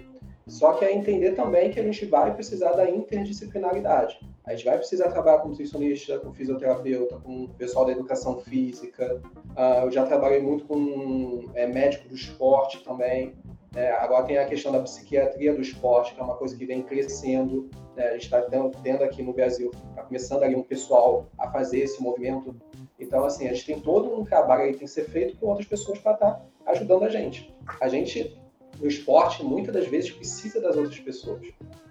Só que é entender também que a gente vai precisar da interdisciplinaridade. A gente vai precisar trabalhar com nutricionista, com fisioterapeuta, com pessoal da educação física. Uh, eu já trabalhei muito com é, médico do esporte também. É, agora tem a questão da psiquiatria do esporte, que é uma coisa que vem crescendo. Né? A gente está tendo, tendo, aqui no Brasil, está começando ali um pessoal a fazer esse movimento. Então, assim, a gente tem todo um trabalho aí que tem que ser feito com outras pessoas para estar tá ajudando a gente. A gente no esporte, muitas das vezes, precisa das outras pessoas.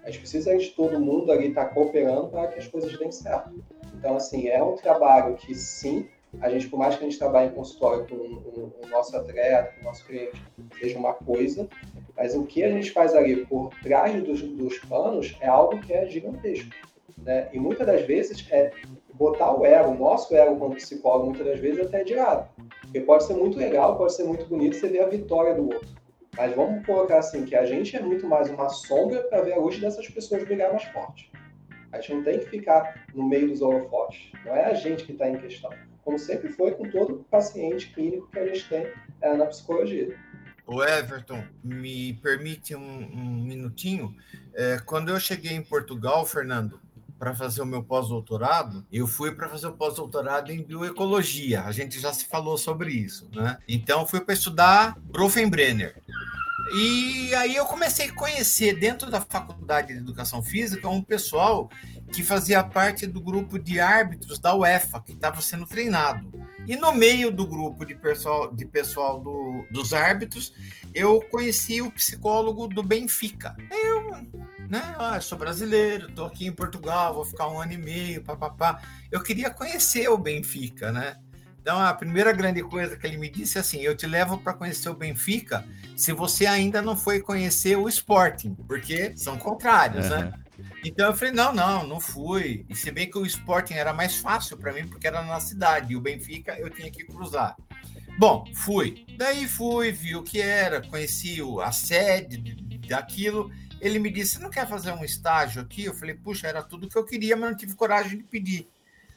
A gente precisa de todo mundo ali estar tá cooperando para que as coisas deem certo. Então, assim, é um trabalho que, sim, a gente, por mais que a gente trabalhe em consultório com o, o nosso atleta, com o nosso cliente, seja uma coisa, mas o que a gente faz ali por trás dos, dos panos é algo que é gigantesco. Né? E muitas das vezes é botar o ego, o nosso ego como psicólogo, muitas das vezes até de lado. Porque pode ser muito legal, pode ser muito bonito você ver a vitória do outro. Mas vamos colocar assim, que a gente é muito mais uma sombra para ver a luz dessas pessoas brilhar mais forte. A gente não tem que ficar no meio dos holofotes. Não é a gente que está em questão. Como sempre foi com todo paciente clínico que a gente tem é, na psicologia. O Everton, me permite um, um minutinho. É, quando eu cheguei em Portugal, Fernando, para fazer o meu pós-doutorado, eu fui para fazer o pós-doutorado em bioecologia. A gente já se falou sobre isso, né? Então, fui para estudar Grofenbrenner. E aí eu comecei a conhecer dentro da Faculdade de Educação Física um pessoal que fazia parte do grupo de árbitros da UEFA, que estava sendo treinado. E no meio do grupo de pessoal, de pessoal do, dos árbitros, eu conheci o psicólogo do Benfica. Eu, né, ah, sou brasileiro, estou aqui em Portugal, vou ficar um ano e meio, papapá. Eu queria conhecer o Benfica, né? Então, a primeira grande coisa que ele me disse é assim: eu te levo para conhecer o Benfica se você ainda não foi conhecer o Sporting, porque são contrários, uhum. né? Então eu falei: não, não, não fui. E se bem que o Sporting era mais fácil para mim, porque era na cidade, e o Benfica eu tinha que cruzar. Bom, fui. Daí fui, vi o que era, conheci a sede daquilo. Ele me disse: não quer fazer um estágio aqui? Eu falei: puxa, era tudo que eu queria, mas não tive coragem de pedir.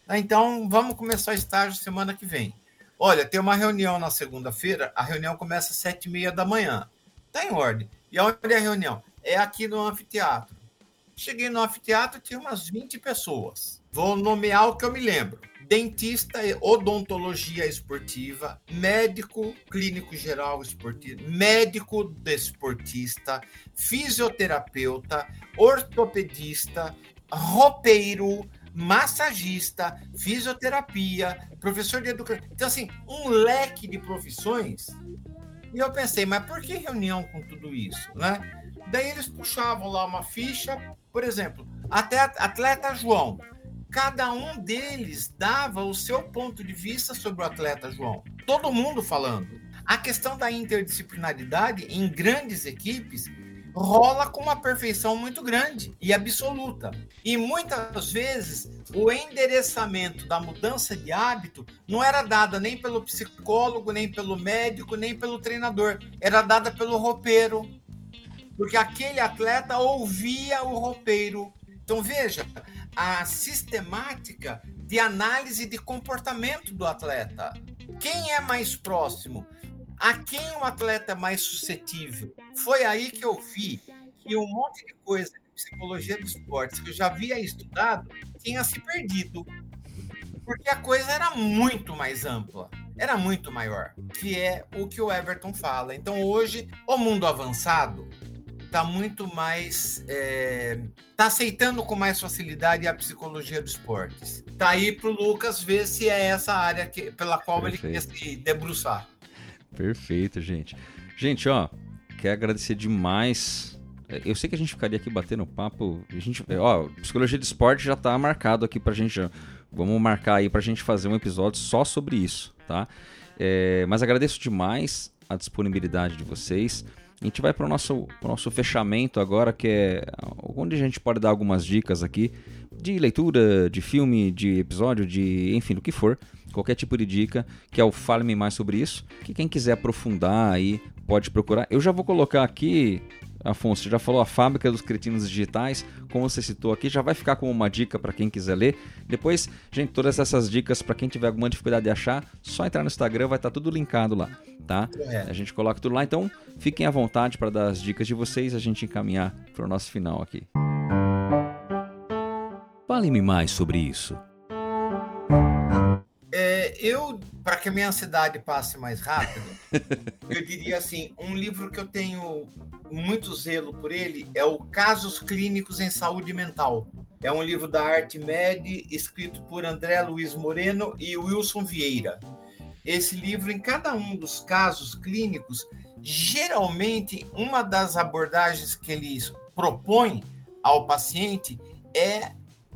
Ah, então, vamos começar o estágio semana que vem. Olha, tem uma reunião na segunda-feira, a reunião começa às sete e meia da manhã. Está em ordem. E onde é a reunião? É aqui no anfiteatro. Cheguei no anfiteatro, tinha umas 20 pessoas. Vou nomear o que eu me lembro. Dentista odontologia esportiva, médico clínico geral esportivo, médico desportista, fisioterapeuta, ortopedista, roupeiro, massagista, fisioterapia, professor de educação. Então, assim, um leque de profissões. E eu pensei, mas por que reunião com tudo isso, né? Daí eles puxavam lá uma ficha, por exemplo, até atleta João. Cada um deles dava o seu ponto de vista sobre o atleta João. Todo mundo falando. A questão da interdisciplinaridade em grandes equipes rola com uma perfeição muito grande e absoluta. E muitas vezes o endereçamento da mudança de hábito não era dada nem pelo psicólogo, nem pelo médico, nem pelo treinador, era dada pelo roupeiro. Porque aquele atleta ouvia o roupeiro. Então veja, a sistemática de análise de comportamento do atleta. Quem é mais próximo? a quem o atleta é mais suscetível? Foi aí que eu vi que um monte de coisa de psicologia do esporte que eu já havia estudado tinha se perdido. Porque a coisa era muito mais ampla, era muito maior, que é o que o Everton fala. Então hoje, o mundo avançado está muito mais. está é, tá aceitando com mais facilidade a psicologia do esportes. Está aí para o Lucas ver se é essa área que, pela qual Perfeito. ele quer se debruçar. Perfeito, gente. Gente, ó, quero agradecer demais. É, eu sei que a gente ficaria aqui batendo papo. A gente, ó, psicologia de esporte já tá marcado aqui pra gente. Vamos marcar aí pra gente fazer um episódio só sobre isso, tá? É, mas agradeço demais a disponibilidade de vocês. A gente vai para o nosso, nosso fechamento agora, que é onde a gente pode dar algumas dicas aqui de leitura, de filme, de episódio, de enfim, do que for qualquer tipo de dica, que é o Fale-me Mais Sobre Isso, que quem quiser aprofundar aí pode procurar. Eu já vou colocar aqui, Afonso, você já falou a Fábrica dos Cretinos Digitais, como você citou aqui, já vai ficar como uma dica para quem quiser ler. Depois, gente, todas essas dicas para quem tiver alguma dificuldade de achar, só entrar no Instagram, vai estar tá tudo linkado lá, tá? É. A gente coloca tudo lá, então fiquem à vontade para dar as dicas de vocês, a gente encaminhar para o nosso final aqui. Fale-me mais sobre isso eu, para que a minha ansiedade passe mais rápido, eu diria assim: um livro que eu tenho muito zelo por ele é o Casos Clínicos em Saúde Mental. É um livro da Arte Med, escrito por André Luiz Moreno e Wilson Vieira. Esse livro, em cada um dos casos clínicos, geralmente uma das abordagens que eles propõem ao paciente é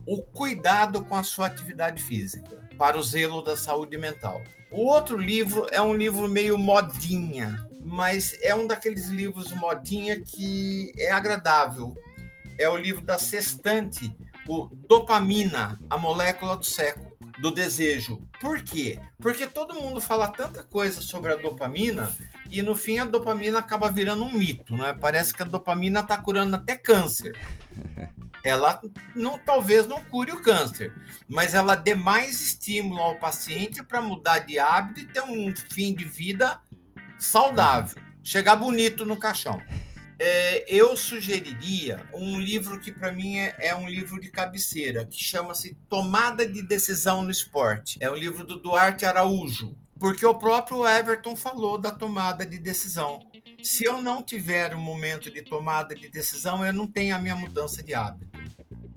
o cuidado com a sua atividade física para o zelo da saúde mental. O outro livro é um livro meio modinha, mas é um daqueles livros modinha que é agradável. É o livro da Sextante, o Dopamina, a molécula do século, do desejo. Por quê? Porque todo mundo fala tanta coisa sobre a dopamina e no fim a dopamina acaba virando um mito, né? Parece que a dopamina está curando até câncer. ela não talvez não cure o câncer, mas ela dê mais estímulo ao paciente para mudar de hábito e ter um fim de vida saudável, chegar bonito no caixão. É, eu sugeriria um livro que para mim é, é, um livro de cabeceira, que chama-se Tomada de Decisão no Esporte. É um livro do Duarte Araújo, porque o próprio Everton falou da tomada de decisão. Se eu não tiver um momento de tomada de decisão, eu não tenho a minha mudança de hábito.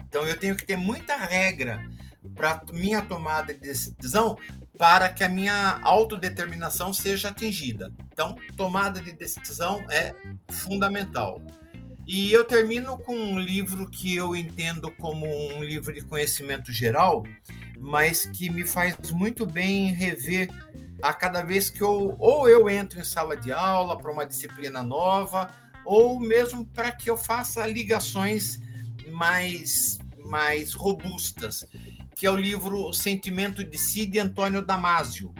Então eu tenho que ter muita regra para minha tomada de decisão para que a minha autodeterminação seja atingida. Então, tomada de decisão é fundamental. E eu termino com um livro que eu entendo como um livro de conhecimento geral, mas que me faz muito bem rever a cada vez que eu ou eu entro em sala de aula para uma disciplina nova, ou mesmo para que eu faça ligações mais mais robustas que é o livro Sentimento de Si, de Antônio Damasio.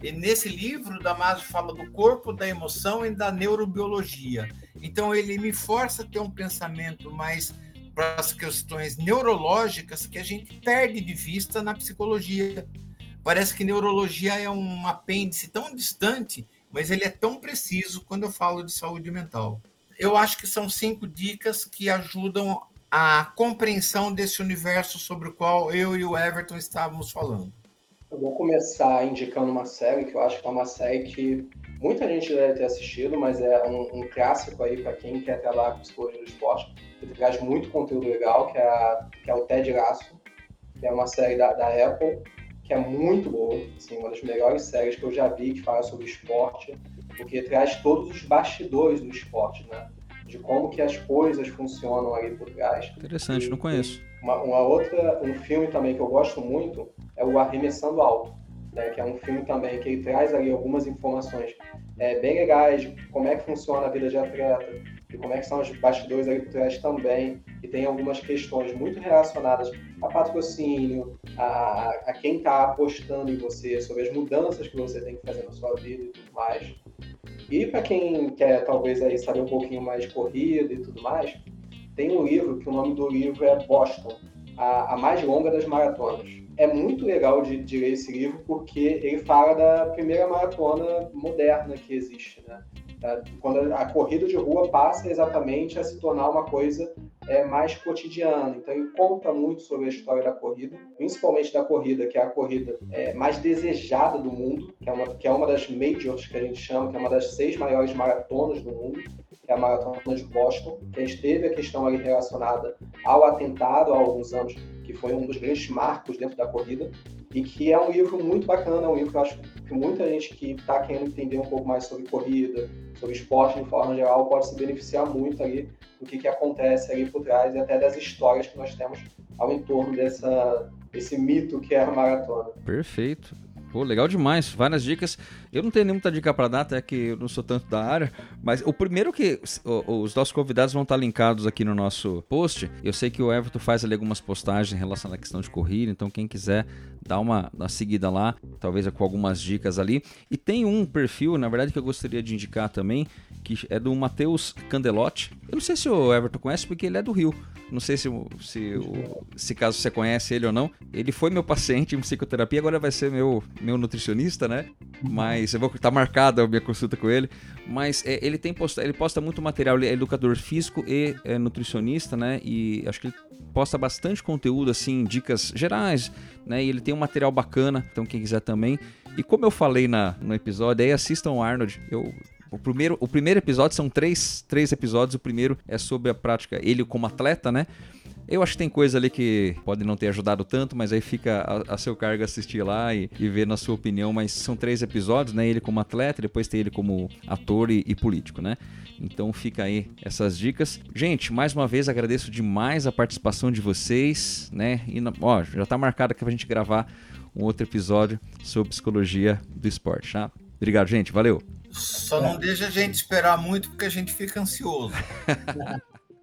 E nesse livro, Damasio fala do corpo, da emoção e da neurobiologia. Então, ele me força a ter um pensamento mais para as questões neurológicas que a gente perde de vista na psicologia. Parece que neurologia é um apêndice tão distante, mas ele é tão preciso quando eu falo de saúde mental. Eu acho que são cinco dicas que ajudam a compreensão desse universo sobre o qual eu e o Everton estávamos falando? Eu vou começar indicando uma série que eu acho que é uma série que muita gente deve ter assistido, mas é um, um clássico aí para quem quer trabalhar com psicologia do esporte. Ele traz muito conteúdo legal, que é, que é o Ted Lasso, que é uma série da, da Apple, que é muito boa, assim, uma das melhores séries que eu já vi que fala sobre esporte, porque traz todos os bastidores do esporte, né? De como que as coisas funcionam ali por trás. Interessante, e, não conheço. Uma, uma, outra, um filme também que eu gosto muito é o Arremessando Alto, né, que é um filme também que ele traz ali algumas informações é, bem legais de como é que funciona a vida de atleta, de como é que são os bastidores ali por trás também, e tem algumas questões muito relacionadas a patrocínio, a, a quem está apostando em você, sobre as mudanças que você tem que fazer na sua vida e tudo mais. E para quem quer talvez aí saber um pouquinho mais de corrida e tudo mais, tem um livro que o nome do livro é Boston, a, a mais longa das maratonas. É muito legal de, de, ler esse livro porque ele fala da primeira maratona moderna que existe, né? Quando a corrida de rua passa exatamente a se tornar uma coisa é, mais cotidiana. Então, ele conta muito sobre a história da corrida, principalmente da corrida, que é a corrida é, mais desejada do mundo, que é, uma, que é uma das majors que a gente chama, que é uma das seis maiores maratonas do mundo, a Maratona de Boston, que a gente teve a questão ali relacionada ao atentado há alguns anos, que foi um dos grandes marcos dentro da corrida, e que é um livro muito bacana, é um livro que eu acho que muita gente que está querendo entender um pouco mais sobre corrida, sobre esporte de forma geral, pode se beneficiar muito ali do que, que acontece ali por trás e até das histórias que nós temos ao entorno dessa, desse mito que é a maratona. Perfeito. Pô, legal demais, várias dicas. Eu não tenho muita dica para dar, até que eu não sou tanto da área, mas o primeiro que os nossos convidados vão estar linkados aqui no nosso post. Eu sei que o Everton faz ali algumas postagens em relação à questão de corrida, então quem quiser dar uma, uma seguida lá, talvez com algumas dicas ali. E tem um perfil, na verdade, que eu gostaria de indicar também, que é do Matheus Candelotti. Eu não sei se o Everton conhece, porque ele é do Rio. Não sei se, se, se caso você conhece ele ou não. Ele foi meu paciente em psicoterapia, agora vai ser meu, meu nutricionista, né? Mas eu vou tá marcada a minha consulta com ele. Mas é, ele tem posta, ele posta muito material, ele é educador físico e é nutricionista, né? E acho que ele posta bastante conteúdo, assim, dicas gerais, né? E ele tem um material bacana, então quem quiser também. E como eu falei na, no episódio, aí assistam o Arnold. Eu o primeiro, o primeiro episódio são três, três episódios. O primeiro é sobre a prática, ele como atleta, né? Eu acho que tem coisa ali que pode não ter ajudado tanto, mas aí fica a, a seu cargo assistir lá e, e, ver na sua opinião. Mas são três episódios, né? Ele como atleta, depois tem ele como ator e, e político, né? Então fica aí essas dicas. Gente, mais uma vez agradeço demais a participação de vocês, né? E ó, já tá marcado aqui pra gente gravar um outro episódio sobre psicologia do esporte, tá? Obrigado, gente. Valeu. Só não deixa a gente esperar muito porque a gente fica ansioso.